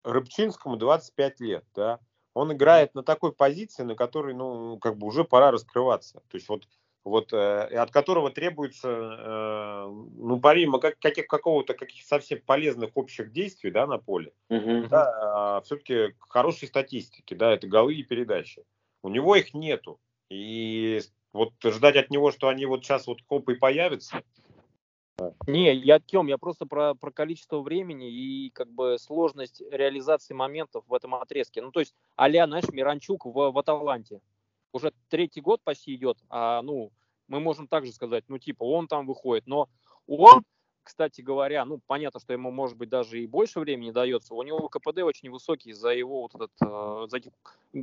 Speaker 3: Рыбчинскому 25 лет, да. Он играет на такой позиции, на которой, ну, как бы уже пора раскрываться. То есть вот, вот э, от которого требуется, э, ну, помимо как, каких, какого-то каких совсем полезных общих действий, да, на поле,
Speaker 1: Мгм.
Speaker 3: да, все-таки хорошей статистики, да, это голы и передачи. У него их нету. И вот ждать от него, что они вот сейчас вот хоп и появятся,
Speaker 2: Не, я Тем, я просто про, про количество времени и как бы сложность реализации моментов в этом отрезке. Ну, то есть, а-ля, знаешь, Миранчук в, в Аталанте. Уже третий год почти идет, а, ну, мы можем также сказать, ну, типа, он там выходит, но он, кстати говоря, ну, понятно, что ему, может быть, даже и больше времени дается, у него КПД очень высокий за его вот этот, э, за эти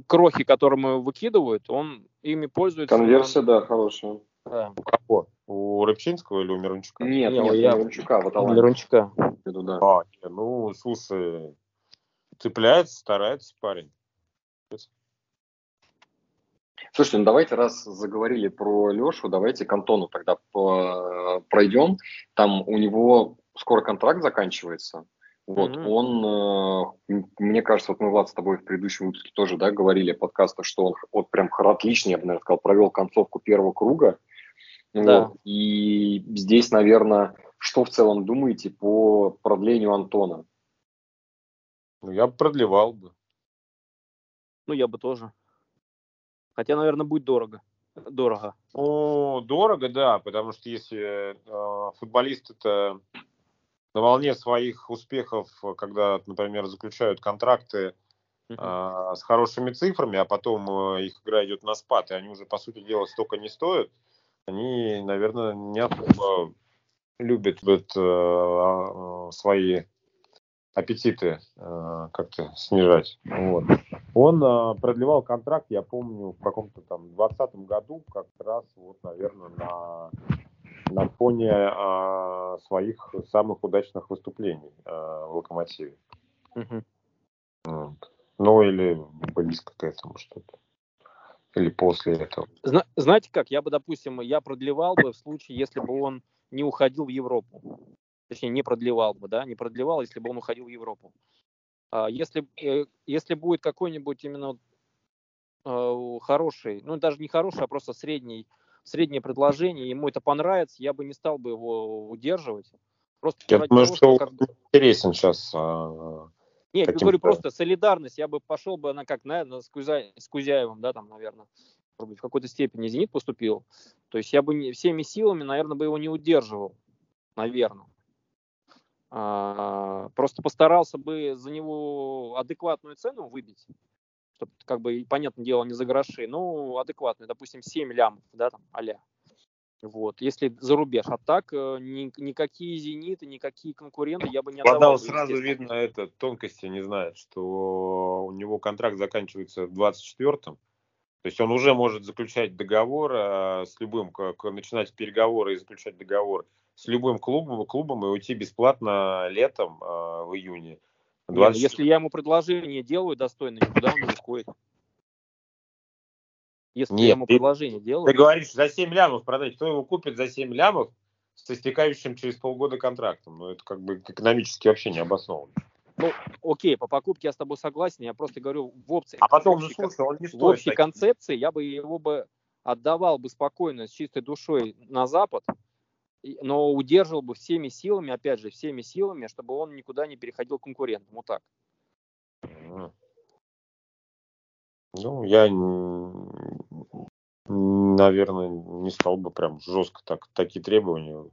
Speaker 2: крохи, которые выкидывают, он ими пользуется.
Speaker 1: Конверсия, да, хорошая.
Speaker 2: Да.
Speaker 3: у кого? У Рыбчинского или у Мирончука?
Speaker 1: Нет,
Speaker 2: Не,
Speaker 1: нет,
Speaker 2: я-
Speaker 1: Мирончука в Аталанте,
Speaker 2: Миранчука.
Speaker 1: имею в виду, да.
Speaker 3: А, ну, слушай, цепляется, старается парень.
Speaker 1: Слушайте, ну давайте, раз заговорили про Лешу, давайте к Антону тогда по- пройдем. Там у него скоро контракт заканчивается. Вот,
Speaker 2: Мгм.
Speaker 1: он, э, мне кажется, вот мы, Влад, с тобой в предыдущем выпуске тоже, да, говорили подкаста, что он вот прям отлично, я бы, наверное, сказал, провел концовку первого круга.
Speaker 2: Да.
Speaker 1: Вот, и здесь, наверное, что в целом думаете по продлению Антона?
Speaker 3: Ну, я бы продлевал бы.
Speaker 2: Ну, я бы тоже. Хотя, наверное, будет дорого. Дорого.
Speaker 3: Ну, дорого, да, потому что если э, футболист это на волне своих успехов, когда, например, заключают контракты э, с хорошими цифрами, а потом э, их игра идет на спад, и они уже, по сути дела, столько не стоят, они, наверное, не особо любят вот, э, э, свои аппетиты э, как-то снижать. Вот. Он э, продлевал контракт, я помню, в каком-то там 20 году, как раз, вот, наверное, на, на фоне э, своих самых удачных выступлений э, в «Локомотиве».
Speaker 2: Мгм.
Speaker 3: Вот. Ну, или близко к этому что-то. Или после этого.
Speaker 2: Зна- знаете как, я бы, допустим, я продлевал бы в случае, если бы он не уходил в Европу. Точнее, не продлевал бы, да, не продлевал, если бы он уходил в Европу. А если, э, если будет какой-нибудь именно э, хороший, ну даже не хороший, а просто средний, среднее предложение, ему это понравится, я бы не стал бы его удерживать.
Speaker 3: Просто я думаю, того, что, что как интересен сейчас.
Speaker 2: Нет, я говорю просто солидарность, я бы пошел бы на как, наверное, с, Кузя... с Кузяевым, да, там, наверное, может быть, в какой-то степени «Зенит» поступил. То есть я бы не, всеми силами, наверное, бы его не удерживал, наверное. А, просто постарался бы за него адекватную цену выбить, чтобы, как бы, понятное дело, не за гроши, ну, адекватную, допустим, 7 лямов, да, там, а Вот, если за рубеж. А так э, ни, никакие зениты, никакие конкуренты я бы не отдавал. Подал
Speaker 3: сразу видно это, тонкости не знает, что у него контракт заканчивается в 24-м. То есть он уже может заключать договор а, с любым, как, начинать переговоры и заключать договор с любым клубом, клубом и уйти бесплатно летом э, в июне.
Speaker 2: 20... Нет, если я ему предложение делаю достойное, никуда он не уходит.
Speaker 3: Если Нет, я ему ты, предложение делаю. Ты говоришь, за 7 лямов продать. Кто его купит за 7 лямов с истекающим через полгода контрактом? Ну, это как бы экономически вообще не обосновано.
Speaker 2: Ну, окей, по покупке я с тобой согласен, я просто говорю в опции.
Speaker 3: А потом, ну, слушай, он не
Speaker 2: стоит. В общей таких. концепции я бы его бы отдавал бы спокойно, с чистой душой на Запад, но удерживал бы всеми силами, опять же, всеми силами, чтобы он никуда не переходил к конкурентам. Вот так.
Speaker 3: Ну, я, наверное, не стал бы прям жестко так, такие требования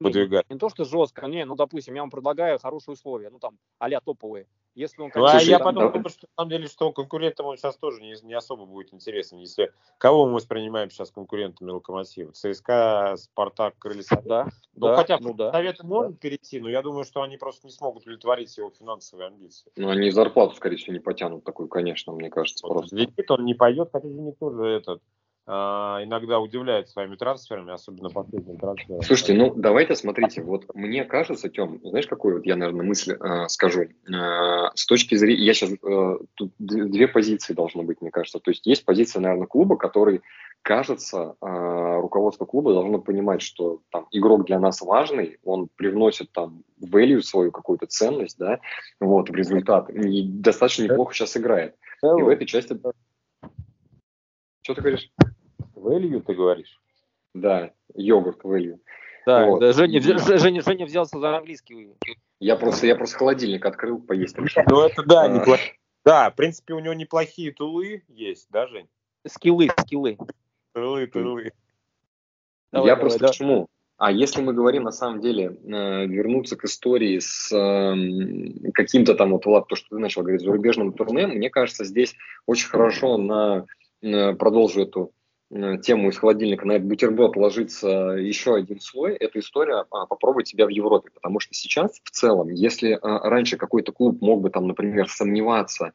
Speaker 2: выдвигать. Не, не то, что жестко, не, ну, допустим, я вам предлагаю хорошие условия, ну, там, а топовые. Если он,
Speaker 3: ну, а я потом думаю, что на самом деле, что конкурентам он сейчас тоже не, не особо будет интересен. Если кого мы воспринимаем сейчас конкурентами Локомотива? ЦСКА, Спартак, Крылья Да, ну, да, хотя ну, да. Советы могут да. перейти, но я думаю, что они просто не смогут удовлетворить его финансовые амбиции.
Speaker 1: Ну, они зарплату, скорее всего, не потянут такую, конечно, мне кажется. Вот просто.
Speaker 3: Зенит он не пойдет, хотя Зенит тоже этот иногда удивляет своими трансферами, особенно последним трансфером.
Speaker 1: Слушайте, ну давайте смотрите, вот мне кажется, Тем, знаешь, какую вот я, наверное, мысль э, скажу. Э, с точки зрения, я сейчас, э, тут две позиции должно быть, мне кажется. То есть есть позиция, наверное, клуба, который, кажется, э, руководство клуба должно понимать, что там игрок для нас важный, он привносит там value свою какую-то ценность, да, вот, в результат, и достаточно неплохо сейчас играет. И в этой части... Что ты говоришь?
Speaker 3: Value, ты говоришь?
Speaker 1: Да, йогурт value.
Speaker 2: Да, вот. да Женя, Женя, Женя взялся за английский.
Speaker 1: Я просто, я просто холодильник открыл, поесть
Speaker 3: Ну это да, а... неплохо. Да, в принципе, у него неплохие тулы есть, да, Жень?
Speaker 2: Скиллы, скиллы.
Speaker 3: Тулы, тулы.
Speaker 1: Давай, я давай, просто давай. почему? А если мы говорим на самом деле э, вернуться к истории с э, каким-то там вот Влад, то, что ты начал говорить, зарубежным турне, мне кажется, здесь очень хорошо на э, продолжу эту тему из холодильника на этот бутерброд ложится еще один слой, это история а, попробовать себя в Европе. Потому что сейчас в целом, если а, раньше какой-то клуб мог бы там, например, сомневаться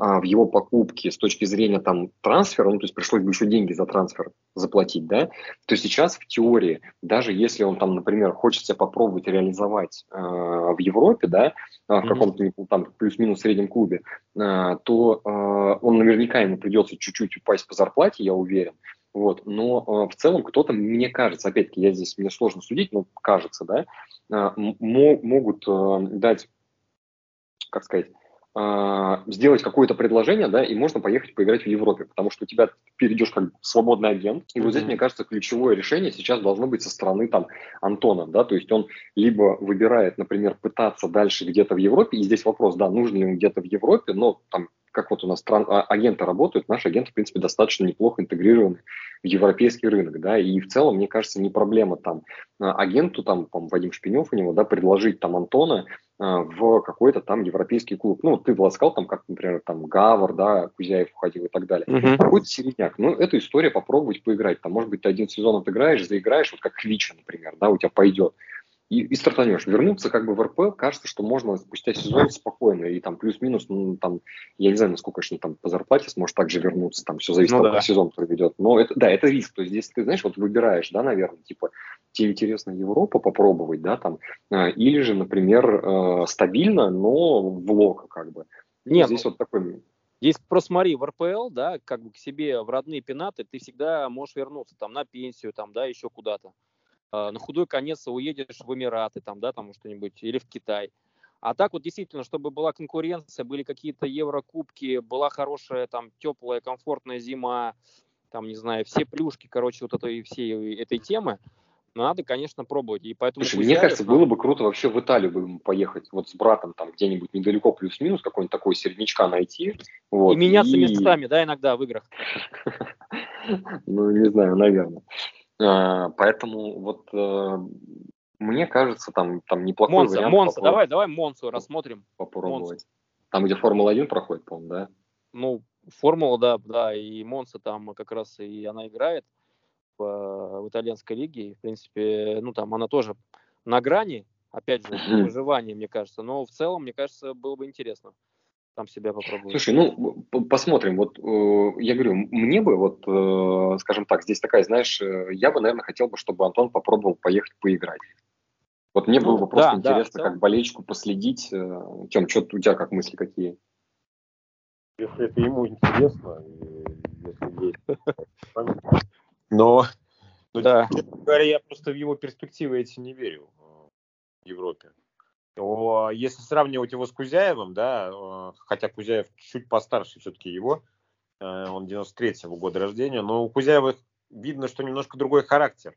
Speaker 1: в его покупке с точки зрения там трансфера, ну то есть пришлось бы еще деньги за трансфер заплатить, да, то сейчас в теории, даже если он там, например, хочет себя попробовать реализовать э, в Европе, да, в каком-то там плюс-минус среднем клубе, э, то э, он наверняка ему придется чуть-чуть упасть по зарплате, я уверен, вот, но э, в целом кто-то, мне кажется, опять-таки, я здесь, мне сложно судить, но кажется, да, э, могут э, дать, как сказать, сделать какое-то предложение, да, и можно поехать поиграть в Европе, потому что у тебя теперь идешь как свободный агент, и вот здесь, мне кажется, ключевое решение сейчас должно быть со стороны там Антона, да, то есть он либо выбирает, например, пытаться дальше где-то в Европе, и здесь вопрос, да, нужно ли ему где-то в Европе, но там как вот у нас тран- а, агенты работают, наш агент, в принципе, достаточно неплохо интегрирован в европейский рынок, да, и в целом, мне кажется, не проблема там а, агенту, там, по Вадим Шпинев у него, да, предложить там Антона а, в какой-то там европейский клуб. Ну, ты, Влад, сказал, там, как, например, там Гавр, да, Кузяев уходил и так далее. Uh-huh. Какой-то середняк. Ну, эту историю попробовать поиграть. Там, может быть, ты один сезон отыграешь, заиграешь, вот как Квича, например, да, у тебя пойдет и, и стартанешь. Вернуться как бы в РП, кажется, что можно спустя сезон спокойно, и там плюс-минус, ну, там, я не знаю, насколько, конечно, там по зарплате сможешь также вернуться, там все зависит ну, от да. сезона, который ведет. Но это, да, это риск, то есть здесь ты, знаешь, вот выбираешь, да, наверное, типа, тебе интересно Европа попробовать, да, там, э, или же, например, э, стабильно, но в локо, как бы.
Speaker 2: Нет, здесь ну, вот такой Здесь просто смотри, в РПЛ, да, как бы к себе в родные пенаты ты всегда можешь вернуться там на пенсию, там, да, еще куда-то. А, на худой конец уедешь в Эмираты, там, да, там что-нибудь, или в Китай. А так вот действительно, чтобы была конкуренция, были какие-то Еврокубки, была хорошая там теплая, комфортная зима, там, не знаю, все плюшки, короче, вот этой всей этой темы, надо, конечно, пробовать. И поэтому
Speaker 1: Слушай, мне кажется, было бы круто вообще в Италию бы поехать, вот с братом там где-нибудь недалеко плюс-минус какой-нибудь такой середнячка найти. Вот,
Speaker 2: и меняться и... местами, да, иногда в играх.
Speaker 1: Ну, не знаю, наверное. А, поэтому вот э, мне кажется, там, там неплохой
Speaker 2: Монса,
Speaker 1: вариант.
Speaker 2: Монса, давай, давай Монсу рассмотрим.
Speaker 1: Попробовать. Там, где Формула-1 проходит, по-моему, да?
Speaker 2: Ну, Формула, да, да, и Монса там как раз и она играет в, в итальянской лиге. И, в принципе, ну, там она тоже на грани, опять же, выживания, мне кажется. Но в целом, мне кажется, было бы интересно там себя попробовать.
Speaker 1: Слушай, ну, посмотрим. Вот э, я говорю, мне бы, вот, э, скажем так, здесь такая, знаешь, э, я бы, наверное, хотел бы, чтобы Антон попробовал поехать поиграть. Вот мне ну, было бы просто да, интересно, да, как болельщику последить. Тем, что у тебя как мысли какие?
Speaker 3: Если это ему интересно, если есть. Но, но да. говоря, я просто в его перспективы эти не верю в Европе. Если сравнивать его с Кузяевым, да, хотя Кузяев чуть постарше все-таки его, он 93-го года рождения, но у Кузяева видно, что немножко другой характер.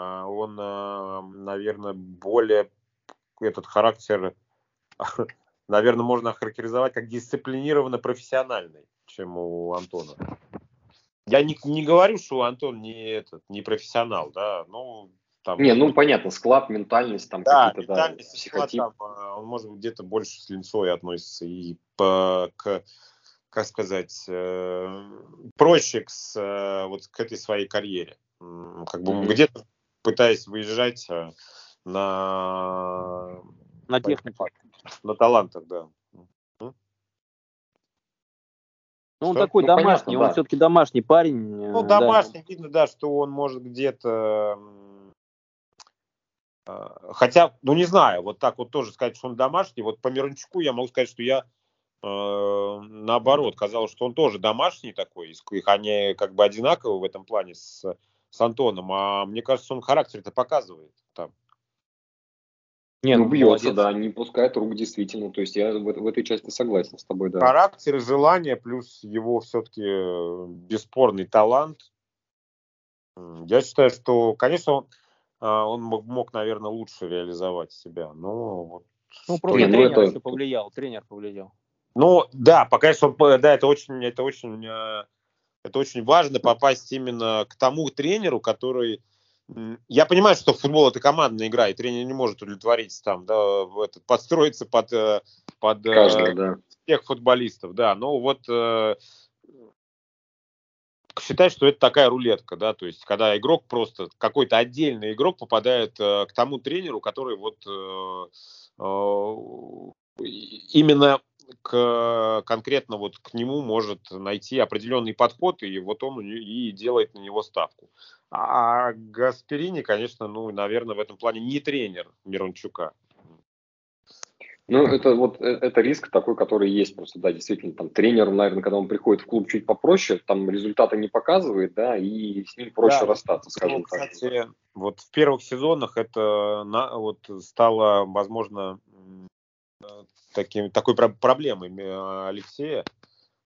Speaker 3: А, он, а, наверное, более этот характер, наверное, можно охарактеризовать как дисциплинированно профессиональный, чем у Антона. Я не, не говорю, что Антон не этот не профессионал, да, ну
Speaker 1: там. Не, ну понятно, склад, ментальность, там
Speaker 3: да, какие-то, да, психотип. Там, а, он может быть где-то больше с линцой относится и по, к, как сказать, э, проще к, с, э, вот к этой своей карьере. Как бы mm-hmm. где-то пытаясь выезжать э, на...
Speaker 2: На технику.
Speaker 3: На талантах, да.
Speaker 2: Ну, он такой ну, домашний, понятно, он да. все-таки домашний парень.
Speaker 3: Э, ну, домашний, да. видно, да, что он может где-то... Э, хотя, ну, не знаю, вот так вот тоже сказать, что он домашний. Вот по Мирончуку я могу сказать, что я э, наоборот, казалось, что он тоже домашний такой, их они как бы одинаковы в этом плане с с Антоном, а мне кажется, он характер это показывает там.
Speaker 1: Не, ну, ну бьется, да, не пускает рук действительно. То есть я в, в этой части согласен с тобой, да.
Speaker 3: Характер и желание, плюс его все-таки э, бесспорный талант. Я считаю, что, конечно, он, а, он мог, мог, наверное, лучше реализовать себя. Но вот...
Speaker 2: Ну, просто Нет, тренер это... повлиял, тренер повлиял.
Speaker 3: Ну, да, пока что, да, это очень, это очень э, это очень важно попасть именно к тому тренеру, который... Я понимаю, что футбол это командная игра, и тренер не может удовлетворить там, да, этот, подстроиться под, э, под э, Каждый, да. всех футболистов, да. Но вот э, считай, что это такая рулетка, да, то есть когда игрок просто, какой-то отдельный игрок попадает э, к тому тренеру, который вот э, э, именно к, конкретно вот к нему может найти определенный подход, и вот он и делает на него ставку. А Гасперини, конечно, ну, наверное, в этом плане не тренер Мирончука.
Speaker 1: Ну, это вот э, это риск такой, который есть просто, да, действительно, там тренер, наверное, когда он приходит в клуб чуть попроще, там результаты не показывает, да, и с ним проще да, расстаться, скажем ну, так. Кстати,
Speaker 3: вот в первых сезонах это на, вот стало, возможно, таким, такой проблемой э, Алексея.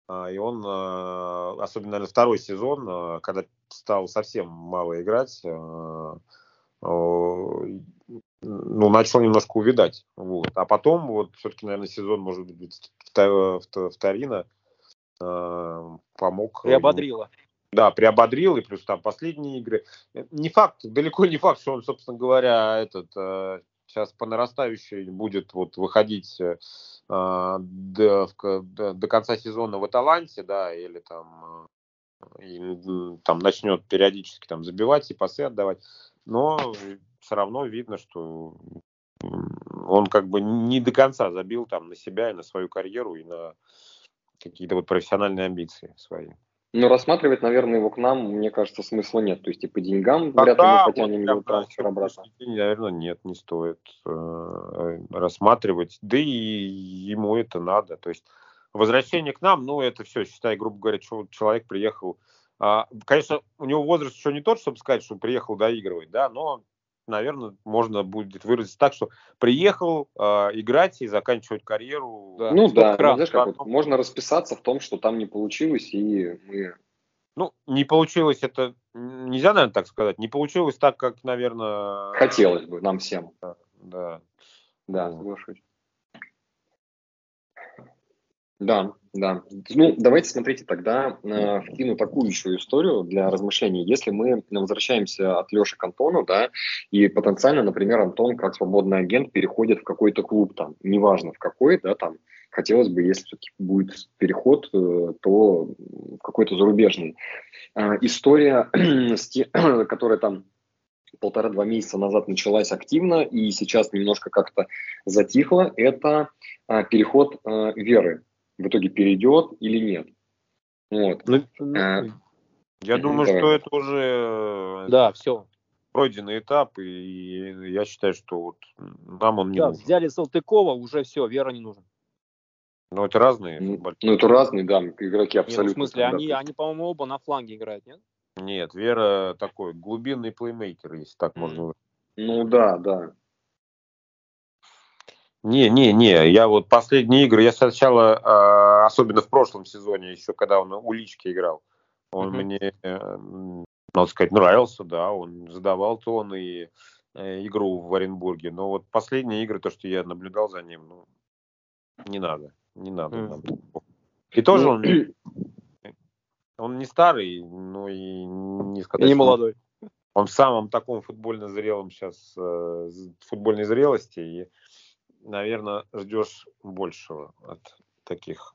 Speaker 3: А, и он, э, особенно, наверное, второй сезон, когда стал совсем мало играть, ну, начал немножко увидать. Вот. А потом, вот, все-таки, наверное, сезон, может быть, вторина помог.
Speaker 2: Приободрила.
Speaker 3: Да, приободрил, и плюс там последние игры. Не факт, далеко не факт, что он, собственно говоря, этот сейчас по нарастающей будет вот выходить э, до, до, до конца сезона в Аталанте, да, или там, э, и, там начнет периодически там забивать и пасы отдавать, но все равно видно, что он как бы не до конца забил там на себя и на свою карьеру и на какие-то вот профессиональные амбиции свои.
Speaker 1: Ну, рассматривать, наверное, его к нам, мне кажется, смысла нет. То есть и по деньгам Пока вряд ли мы потянем его трансфер обратно.
Speaker 3: Наверное, нет, не стоит э, рассматривать. Да и ему это надо. То есть возвращение к нам, ну, это все, считай, грубо говоря, что человек приехал. А, конечно, у него возраст еще не тот, чтобы сказать, что приехал доигрывать, да, но наверное, можно будет выразить так, что приехал э, играть и заканчивать карьеру.
Speaker 1: Да. Ну да, ну, знаешь, как вот, можно расписаться в том, что там не получилось, и мы...
Speaker 3: Ну, не получилось это, нельзя, наверное, так сказать, не получилось так, как, наверное...
Speaker 1: Хотелось бы нам всем.
Speaker 3: Да, да.
Speaker 1: Да, соглашусь. Да, да. Ну, давайте смотрите тогда, э, вкину такую еще историю для размышлений. Если мы возвращаемся от Леши к Антону, да, и потенциально, например, Антон как свободный агент переходит в какой-то клуб там, неважно в какой, да, там, хотелось бы, если все-таки будет переход, э, то в какой-то зарубежный. Э, история, которая там полтора-два месяца назад началась активно и сейчас немножко как-то затихла, это э, переход Веры в итоге перейдет или нет. Вот. Ну,
Speaker 3: а, я думаю, давай. что это уже
Speaker 2: э, да, все.
Speaker 3: пройденный этап, и я считаю, что вот нам он не
Speaker 2: да,
Speaker 3: нужен.
Speaker 2: Взяли Салтыкова, уже все, Вера не нужен.
Speaker 3: Ну, это разные.
Speaker 1: Ну, ну это разные, да, игроки абсолютно. Нет,
Speaker 2: ну, в смысле, они, они, по-моему, оба на фланге играют, нет?
Speaker 3: Нет, Вера такой глубинный плеймейкер, если так можно.
Speaker 1: Ну да, да.
Speaker 3: Не, не, не, я вот последние игры, я сначала, а, особенно в прошлом сезоне, еще когда он у Лички играл, он mm-hmm. мне, э, надо сказать, нравился, да, он задавал тон и э, игру в Оренбурге, но вот последние игры, то, что я наблюдал за ним, ну, не надо, не надо. Mm-hmm. И тоже ну, он, он не старый, но и не сказать,
Speaker 2: не молодой.
Speaker 3: Он в самом таком футбольно зрелом сейчас, э, футбольной зрелости, и наверное, ждешь большего от таких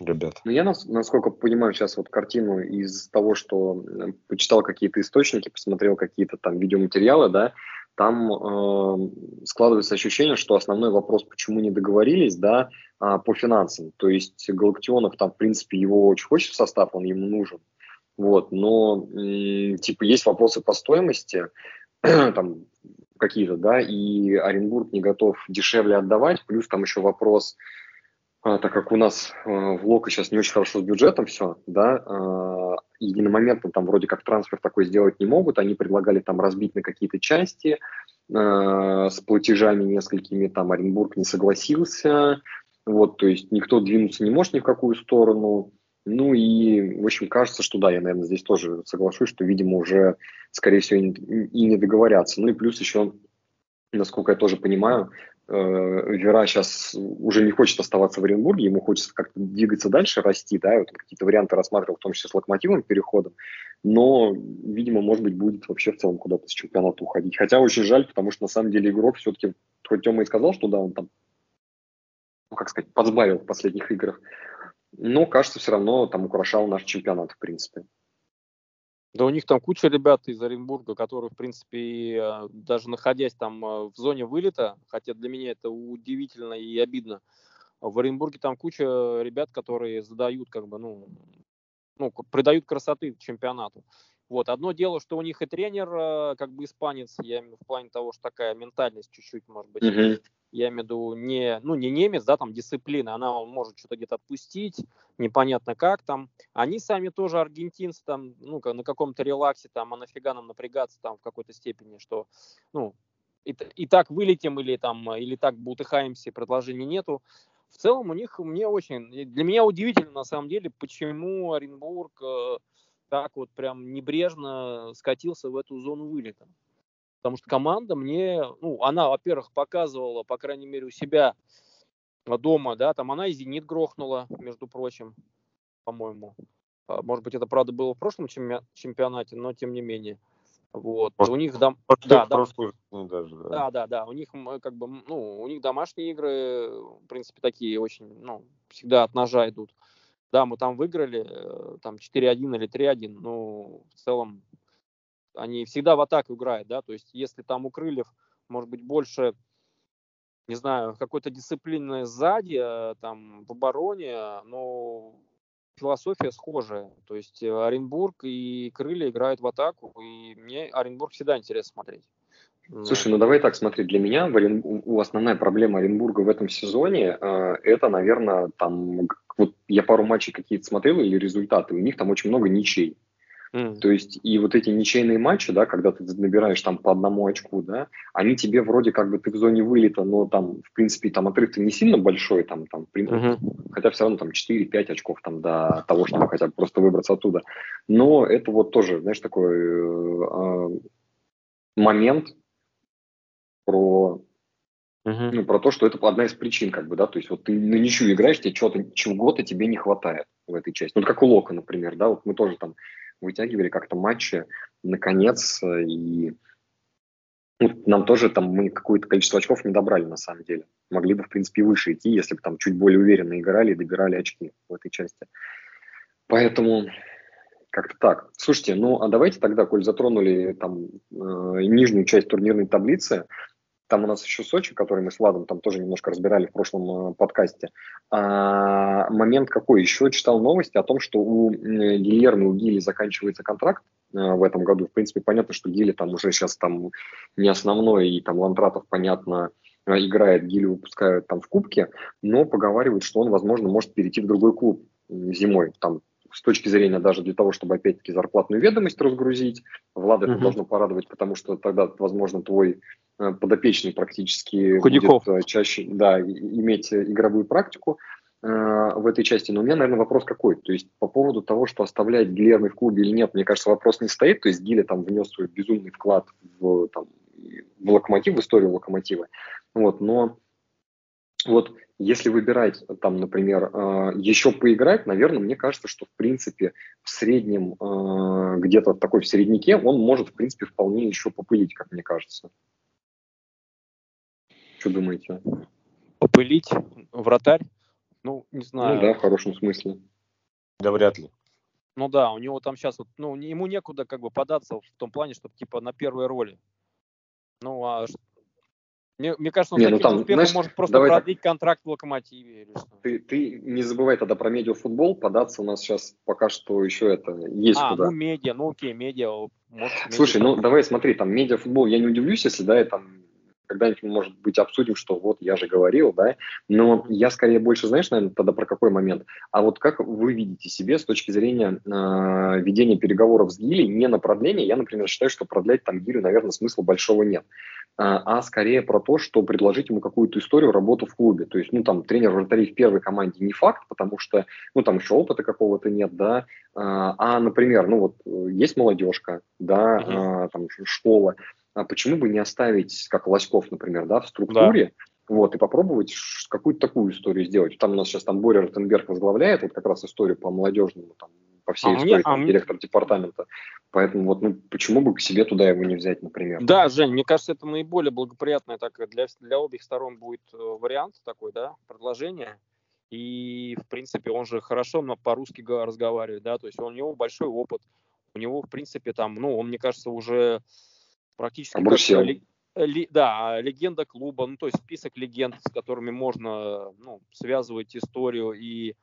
Speaker 3: ребят.
Speaker 1: Ну, я, насколько понимаю сейчас вот картину из того, что почитал какие-то источники, посмотрел какие-то там видеоматериалы, да, там э, складывается ощущение, что основной вопрос, почему не договорились, да, э, по финансам. То есть Галактионов там, в принципе, его очень хочет в состав, он ему нужен. Вот, но э, типа есть вопросы по стоимости, там какие-то, да, и Оренбург не готов дешевле отдавать, плюс там еще вопрос, а, так как у нас а, в Локо сейчас не очень хорошо с бюджетом все, да, а, единомоментно там вроде как трансфер такой сделать не могут, они предлагали там разбить на какие-то части с платежами несколькими, там Оренбург не согласился, вот, то есть никто двинуться не может ни в какую сторону, ну и, в общем, кажется, что да, я, наверное, здесь тоже соглашусь, что, видимо, уже, скорее всего, и не договорятся. Ну и плюс еще, насколько я тоже понимаю, э, Вера сейчас уже не хочет оставаться в Оренбурге, ему хочется как-то двигаться дальше, расти, да, вот какие-то варианты рассматривал, в том числе с локомотивным переходом, но, видимо, может быть, будет вообще в целом куда-то с чемпионата уходить. Хотя очень жаль, потому что на самом деле игрок все-таки, хоть Тёма и сказал, что да, он там, ну, как сказать, подсбавил в последних играх, но, кажется, все равно там украшал наш чемпионат, в принципе.
Speaker 2: Да у них там куча ребят из Оренбурга, которые, в принципе, э, даже находясь там э, в зоне вылета, хотя для меня это удивительно и обидно, в Оренбурге там куча ребят, которые задают, как бы, ну, ну, придают красоты чемпионату. Вот, одно дело, что у них и тренер, э, как бы испанец, я в плане того, что такая ментальность чуть-чуть, может быть, mm-hmm я имею в виду не, ну, не немец, да, там дисциплина, она может что-то где-то отпустить, непонятно как там. Они сами тоже аргентинцы, там, ну, на каком-то релаксе, там, а нафига нам напрягаться там в какой-то степени, что, ну, и, и так вылетим или там, или так бутыхаемся, предложений нету. В целом у них, мне очень, для меня удивительно на самом деле, почему Оренбург э, так вот прям небрежно скатился в эту зону вылета. Потому что команда мне, ну, она, во-первых, показывала, по крайней мере, у себя дома, да, там она и «Зенит» грохнула, между прочим, по-моему. А, может быть, это, правда, было в прошлом чемпионате, но тем не менее. Вот. Может, у них дом... да, да, даже, да. да, да, да. У них как бы, ну, у них домашние игры, в принципе, такие очень, ну, всегда от ножа идут. Да, мы там выиграли, э, там 4-1 или 3-1, но в целом они всегда в атаку играют, да, то есть если там у Крыльев, может быть, больше, не знаю, какой-то дисциплины сзади, э, там, в обороне, но философия схожая. То есть э, Оренбург и Крылья играют в атаку, и мне Оренбург всегда интересно смотреть.
Speaker 1: Слушай, ну давай так, смотри, для меня в Орен... у основная проблема Оренбурга в этом сезоне э, это, наверное, там, вот я пару матчей какие-то смотрел или результаты, у них там очень много ничей. Mm. То есть и вот эти ничейные матчи, да, когда ты набираешь там по одному очку, да, они тебе вроде как бы ты в зоне вылета, но там, в принципе, там отрыв-то не сильно большой, там, там, mm-hmm. хотя все равно там 4-5 очков там до того, чтобы хотя бы просто выбраться оттуда. Но это вот тоже, знаешь, такой э, момент про Uh-huh. Ну, про то, что это одна из причин, как бы, да, то есть вот ты на ничью играешь, тебе чего-то, чего-то тебе не хватает в этой части. Ну, как у Лока, например, да, вот мы тоже там вытягивали как-то матчи, наконец, и ну, нам тоже там мы какое-то количество очков не добрали на самом деле. Могли бы, в принципе, выше идти, если бы там чуть более уверенно играли и добирали очки в этой части. Поэтому как-то так. Слушайте, ну а давайте тогда, коль затронули там э, нижнюю часть турнирной таблицы, там у нас еще Сочи, который мы с Владом там тоже немножко разбирали в прошлом э, подкасте. А, момент какой? Еще читал новости о том, что у Гильермо, у Гили заканчивается контракт э, в этом году. В принципе, понятно, что Гили там уже сейчас там не основной, и там Лантратов, понятно, э, играет, Гили выпускают там в кубке, но поговаривают, что он, возможно, может перейти в другой клуб зимой. Там с точки зрения даже для того, чтобы опять-таки зарплатную ведомость разгрузить. Влада uh-huh. это должно порадовать, потому что тогда, возможно, твой Э, подопечный практически
Speaker 2: Худяков.
Speaker 1: будет э, чаще да, иметь игровую практику э, в этой части. Но у меня, наверное, вопрос какой? То есть по поводу того, что оставлять Гильермо в клубе или нет, мне кажется, вопрос не стоит. То есть Гиля там внес свой безумный вклад в, там, в локомотив, в историю локомотива. Вот, но вот если выбирать там, например, еще поиграть, наверное, мне кажется, что в принципе в среднем, где-то такой в середняке, он может в принципе вполне еще попылить, как мне кажется. Что думаете?
Speaker 2: Попылить вратарь? Ну, не знаю.
Speaker 1: Ну да, в хорошем смысле.
Speaker 3: Да вряд ли.
Speaker 2: Ну да, у него там сейчас, вот, ну, ему некуда как бы податься в том плане, чтобы типа на первой роли. Ну, а мне, мне кажется, он не, ну, там, знаешь, может просто давай продлить так. контракт в Локомотиве или что.
Speaker 1: Ты, ты не забывай тогда про медиафутбол, податься у нас сейчас пока что еще это есть а, куда.
Speaker 2: ну медиа, ну окей, медиа.
Speaker 1: Может, Слушай, медиа. ну давай смотри, там медиафутбол, я не удивлюсь, если, да, и там когда-нибудь, может быть, обсудим, что вот я же говорил, да, но я скорее больше, знаешь, наверное, тогда про какой момент, а вот как вы видите себе с точки зрения э, ведения переговоров с Гили не на продление, я, например, считаю, что продлять там Гилю, наверное, смысла большого нет, а, а скорее про то, что предложить ему какую-то историю работы в клубе, то есть, ну, там, тренер вратарей в первой команде не факт, потому что, ну, там еще опыта какого-то нет, да, а, а например, ну, вот есть молодежка, да, mm-hmm. а, там, школа, а почему бы не оставить, как Лоськов, например, да, в структуре, да. вот, и попробовать какую-то такую историю сделать. Там у нас сейчас там Боря Ротенберг возглавляет вот как раз историю по молодежному, там, по всей а истории, мне, там, а директор мне... департамента. Поэтому вот, ну, почему бы к себе туда его не взять, например?
Speaker 2: Да, Жень, мне кажется, это наиболее благоприятное так для, для обеих сторон будет э, вариант такой, да, предложение. И, в принципе, он же хорошо но по-русски разговаривает, да, то есть у него большой опыт, у него, в принципе, там, ну, он, мне кажется, уже практически
Speaker 1: Обрусел.
Speaker 2: Ли, да, легенда клуба, ну то есть список легенд, с которыми можно ну, связывать историю и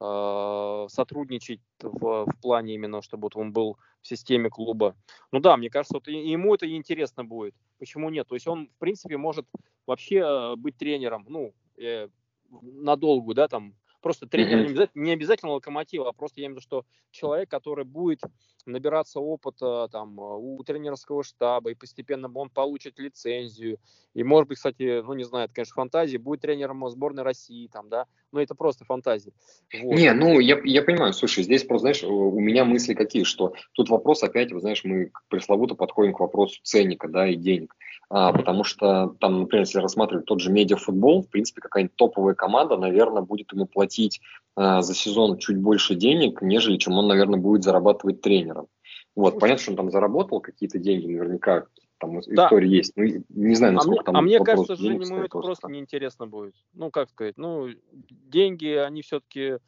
Speaker 2: э, сотрудничать в, в плане именно, чтобы вот он был в системе клуба. Ну да, мне кажется, вот ему это интересно будет. Почему нет? То есть он, в принципе, может вообще э, быть тренером, ну, э, надолгу, да, там, Просто тренер mm-hmm. не, обязательно, не обязательно локомотива, а просто я имею в виду, что человек, который будет набираться опыта там, у тренерского штаба, и постепенно он получит лицензию. И, может быть, кстати, ну, не знаю, это, конечно, фантазия, будет тренером сборной России, там, да, но это просто фантазия.
Speaker 1: Вот. Не, ну, я, я понимаю, слушай, здесь просто, знаешь, у меня мысли какие, что тут вопрос опять, вы знаешь, мы пресловуто подходим к вопросу ценника, да, и денег. А, потому что там, например, если рассматривать тот же медиафутбол, в принципе, какая-нибудь топовая команда, наверное, будет ему платить а, за сезон чуть больше денег, нежели чем он, наверное, будет зарабатывать тренером. Вот, понятно, что он там заработал какие-то деньги, наверняка там да. история есть. Ну, не знаю, насколько а
Speaker 2: там. А мне кажется, что ему это просто неинтересно будет. Ну, как сказать, ну, деньги, они все-таки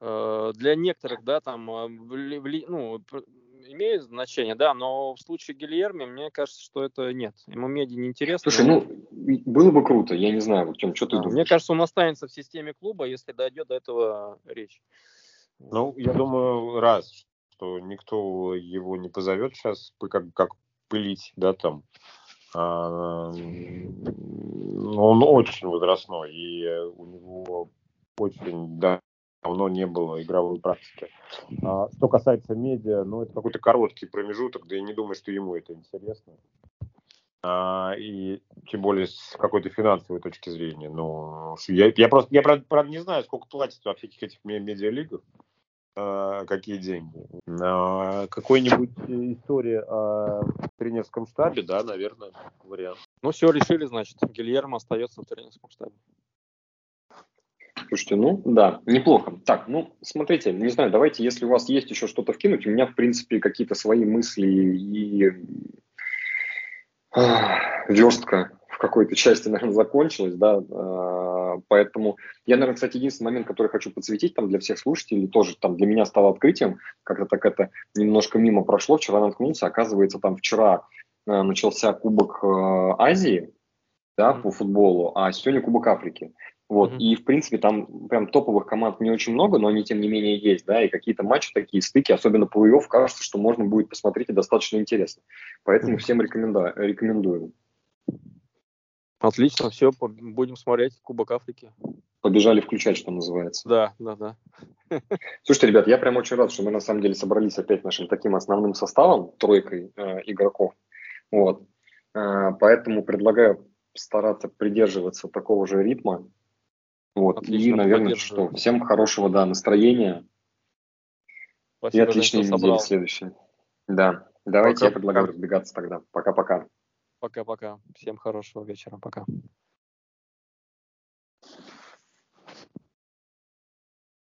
Speaker 2: э, для некоторых, да, там, э, вли, ну, имеет значение, да, но в случае Гильерми, мне кажется, что это нет. Ему меди не интересно.
Speaker 1: Слушай, ну, было бы круто, я не знаю, в чем, что ты да, думаешь?
Speaker 2: Мне кажется, он останется в системе клуба, если дойдет до этого речь.
Speaker 3: Ну, я думаю, раз, что никто его не позовет сейчас, как, как пылить, да, там. А, он очень возрастной, и у него очень, да, давно не было игровой практики. А, что касается медиа, ну, это какой-то короткий промежуток, да я не думаю, что ему это интересно. А, и тем более с какой-то финансовой точки зрения. Ну, я, я просто, я правда, правда не знаю, сколько платят во всяких этих медиалигах, а, какие деньги. А, какой-нибудь история о тренерском штабе, да, наверное, вариант.
Speaker 2: Ну, все решили, значит, Гильермо остается в тренерском штабе.
Speaker 1: Слушайте, ну да, неплохо. Так, ну смотрите, не знаю, давайте, если у вас есть еще что-то вкинуть, у меня, в принципе, какие-то свои мысли и верстка в какой-то части, наверное, закончилась, да, а, поэтому я, наверное, кстати, единственный момент, который хочу подсветить там для всех слушателей, тоже там для меня стало открытием, как-то так это немножко мимо прошло, вчера наткнулся, оказывается, там вчера а, начался Кубок а, Азии, да, по футболу, а сегодня Кубок Африки. Вот. Mm-hmm. И, в принципе, там прям топовых команд не очень много, но они, тем не менее, есть, да, и какие-то матчи такие, стыки, особенно по плей кажется, что можно будет посмотреть и достаточно интересно. Поэтому mm-hmm. всем рекоменда- рекомендую.
Speaker 2: Отлично, все, будем смотреть Кубок Африки.
Speaker 1: Побежали включать, что называется.
Speaker 2: Да, да, да.
Speaker 1: Слушайте, ребят, я прям очень рад, что мы на самом деле собрались опять нашим таким основным составом, тройкой э, игроков. Вот. Э, поэтому предлагаю стараться придерживаться такого же ритма, вот. Отлично, и, наверное, что, всем хорошего, да, настроения. Спасибо, и отличной недели собрал. следующей. Да. Давайте Пока. я предлагаю разбегаться тогда. Пока-пока.
Speaker 2: Пока-пока. Всем хорошего вечера. Пока.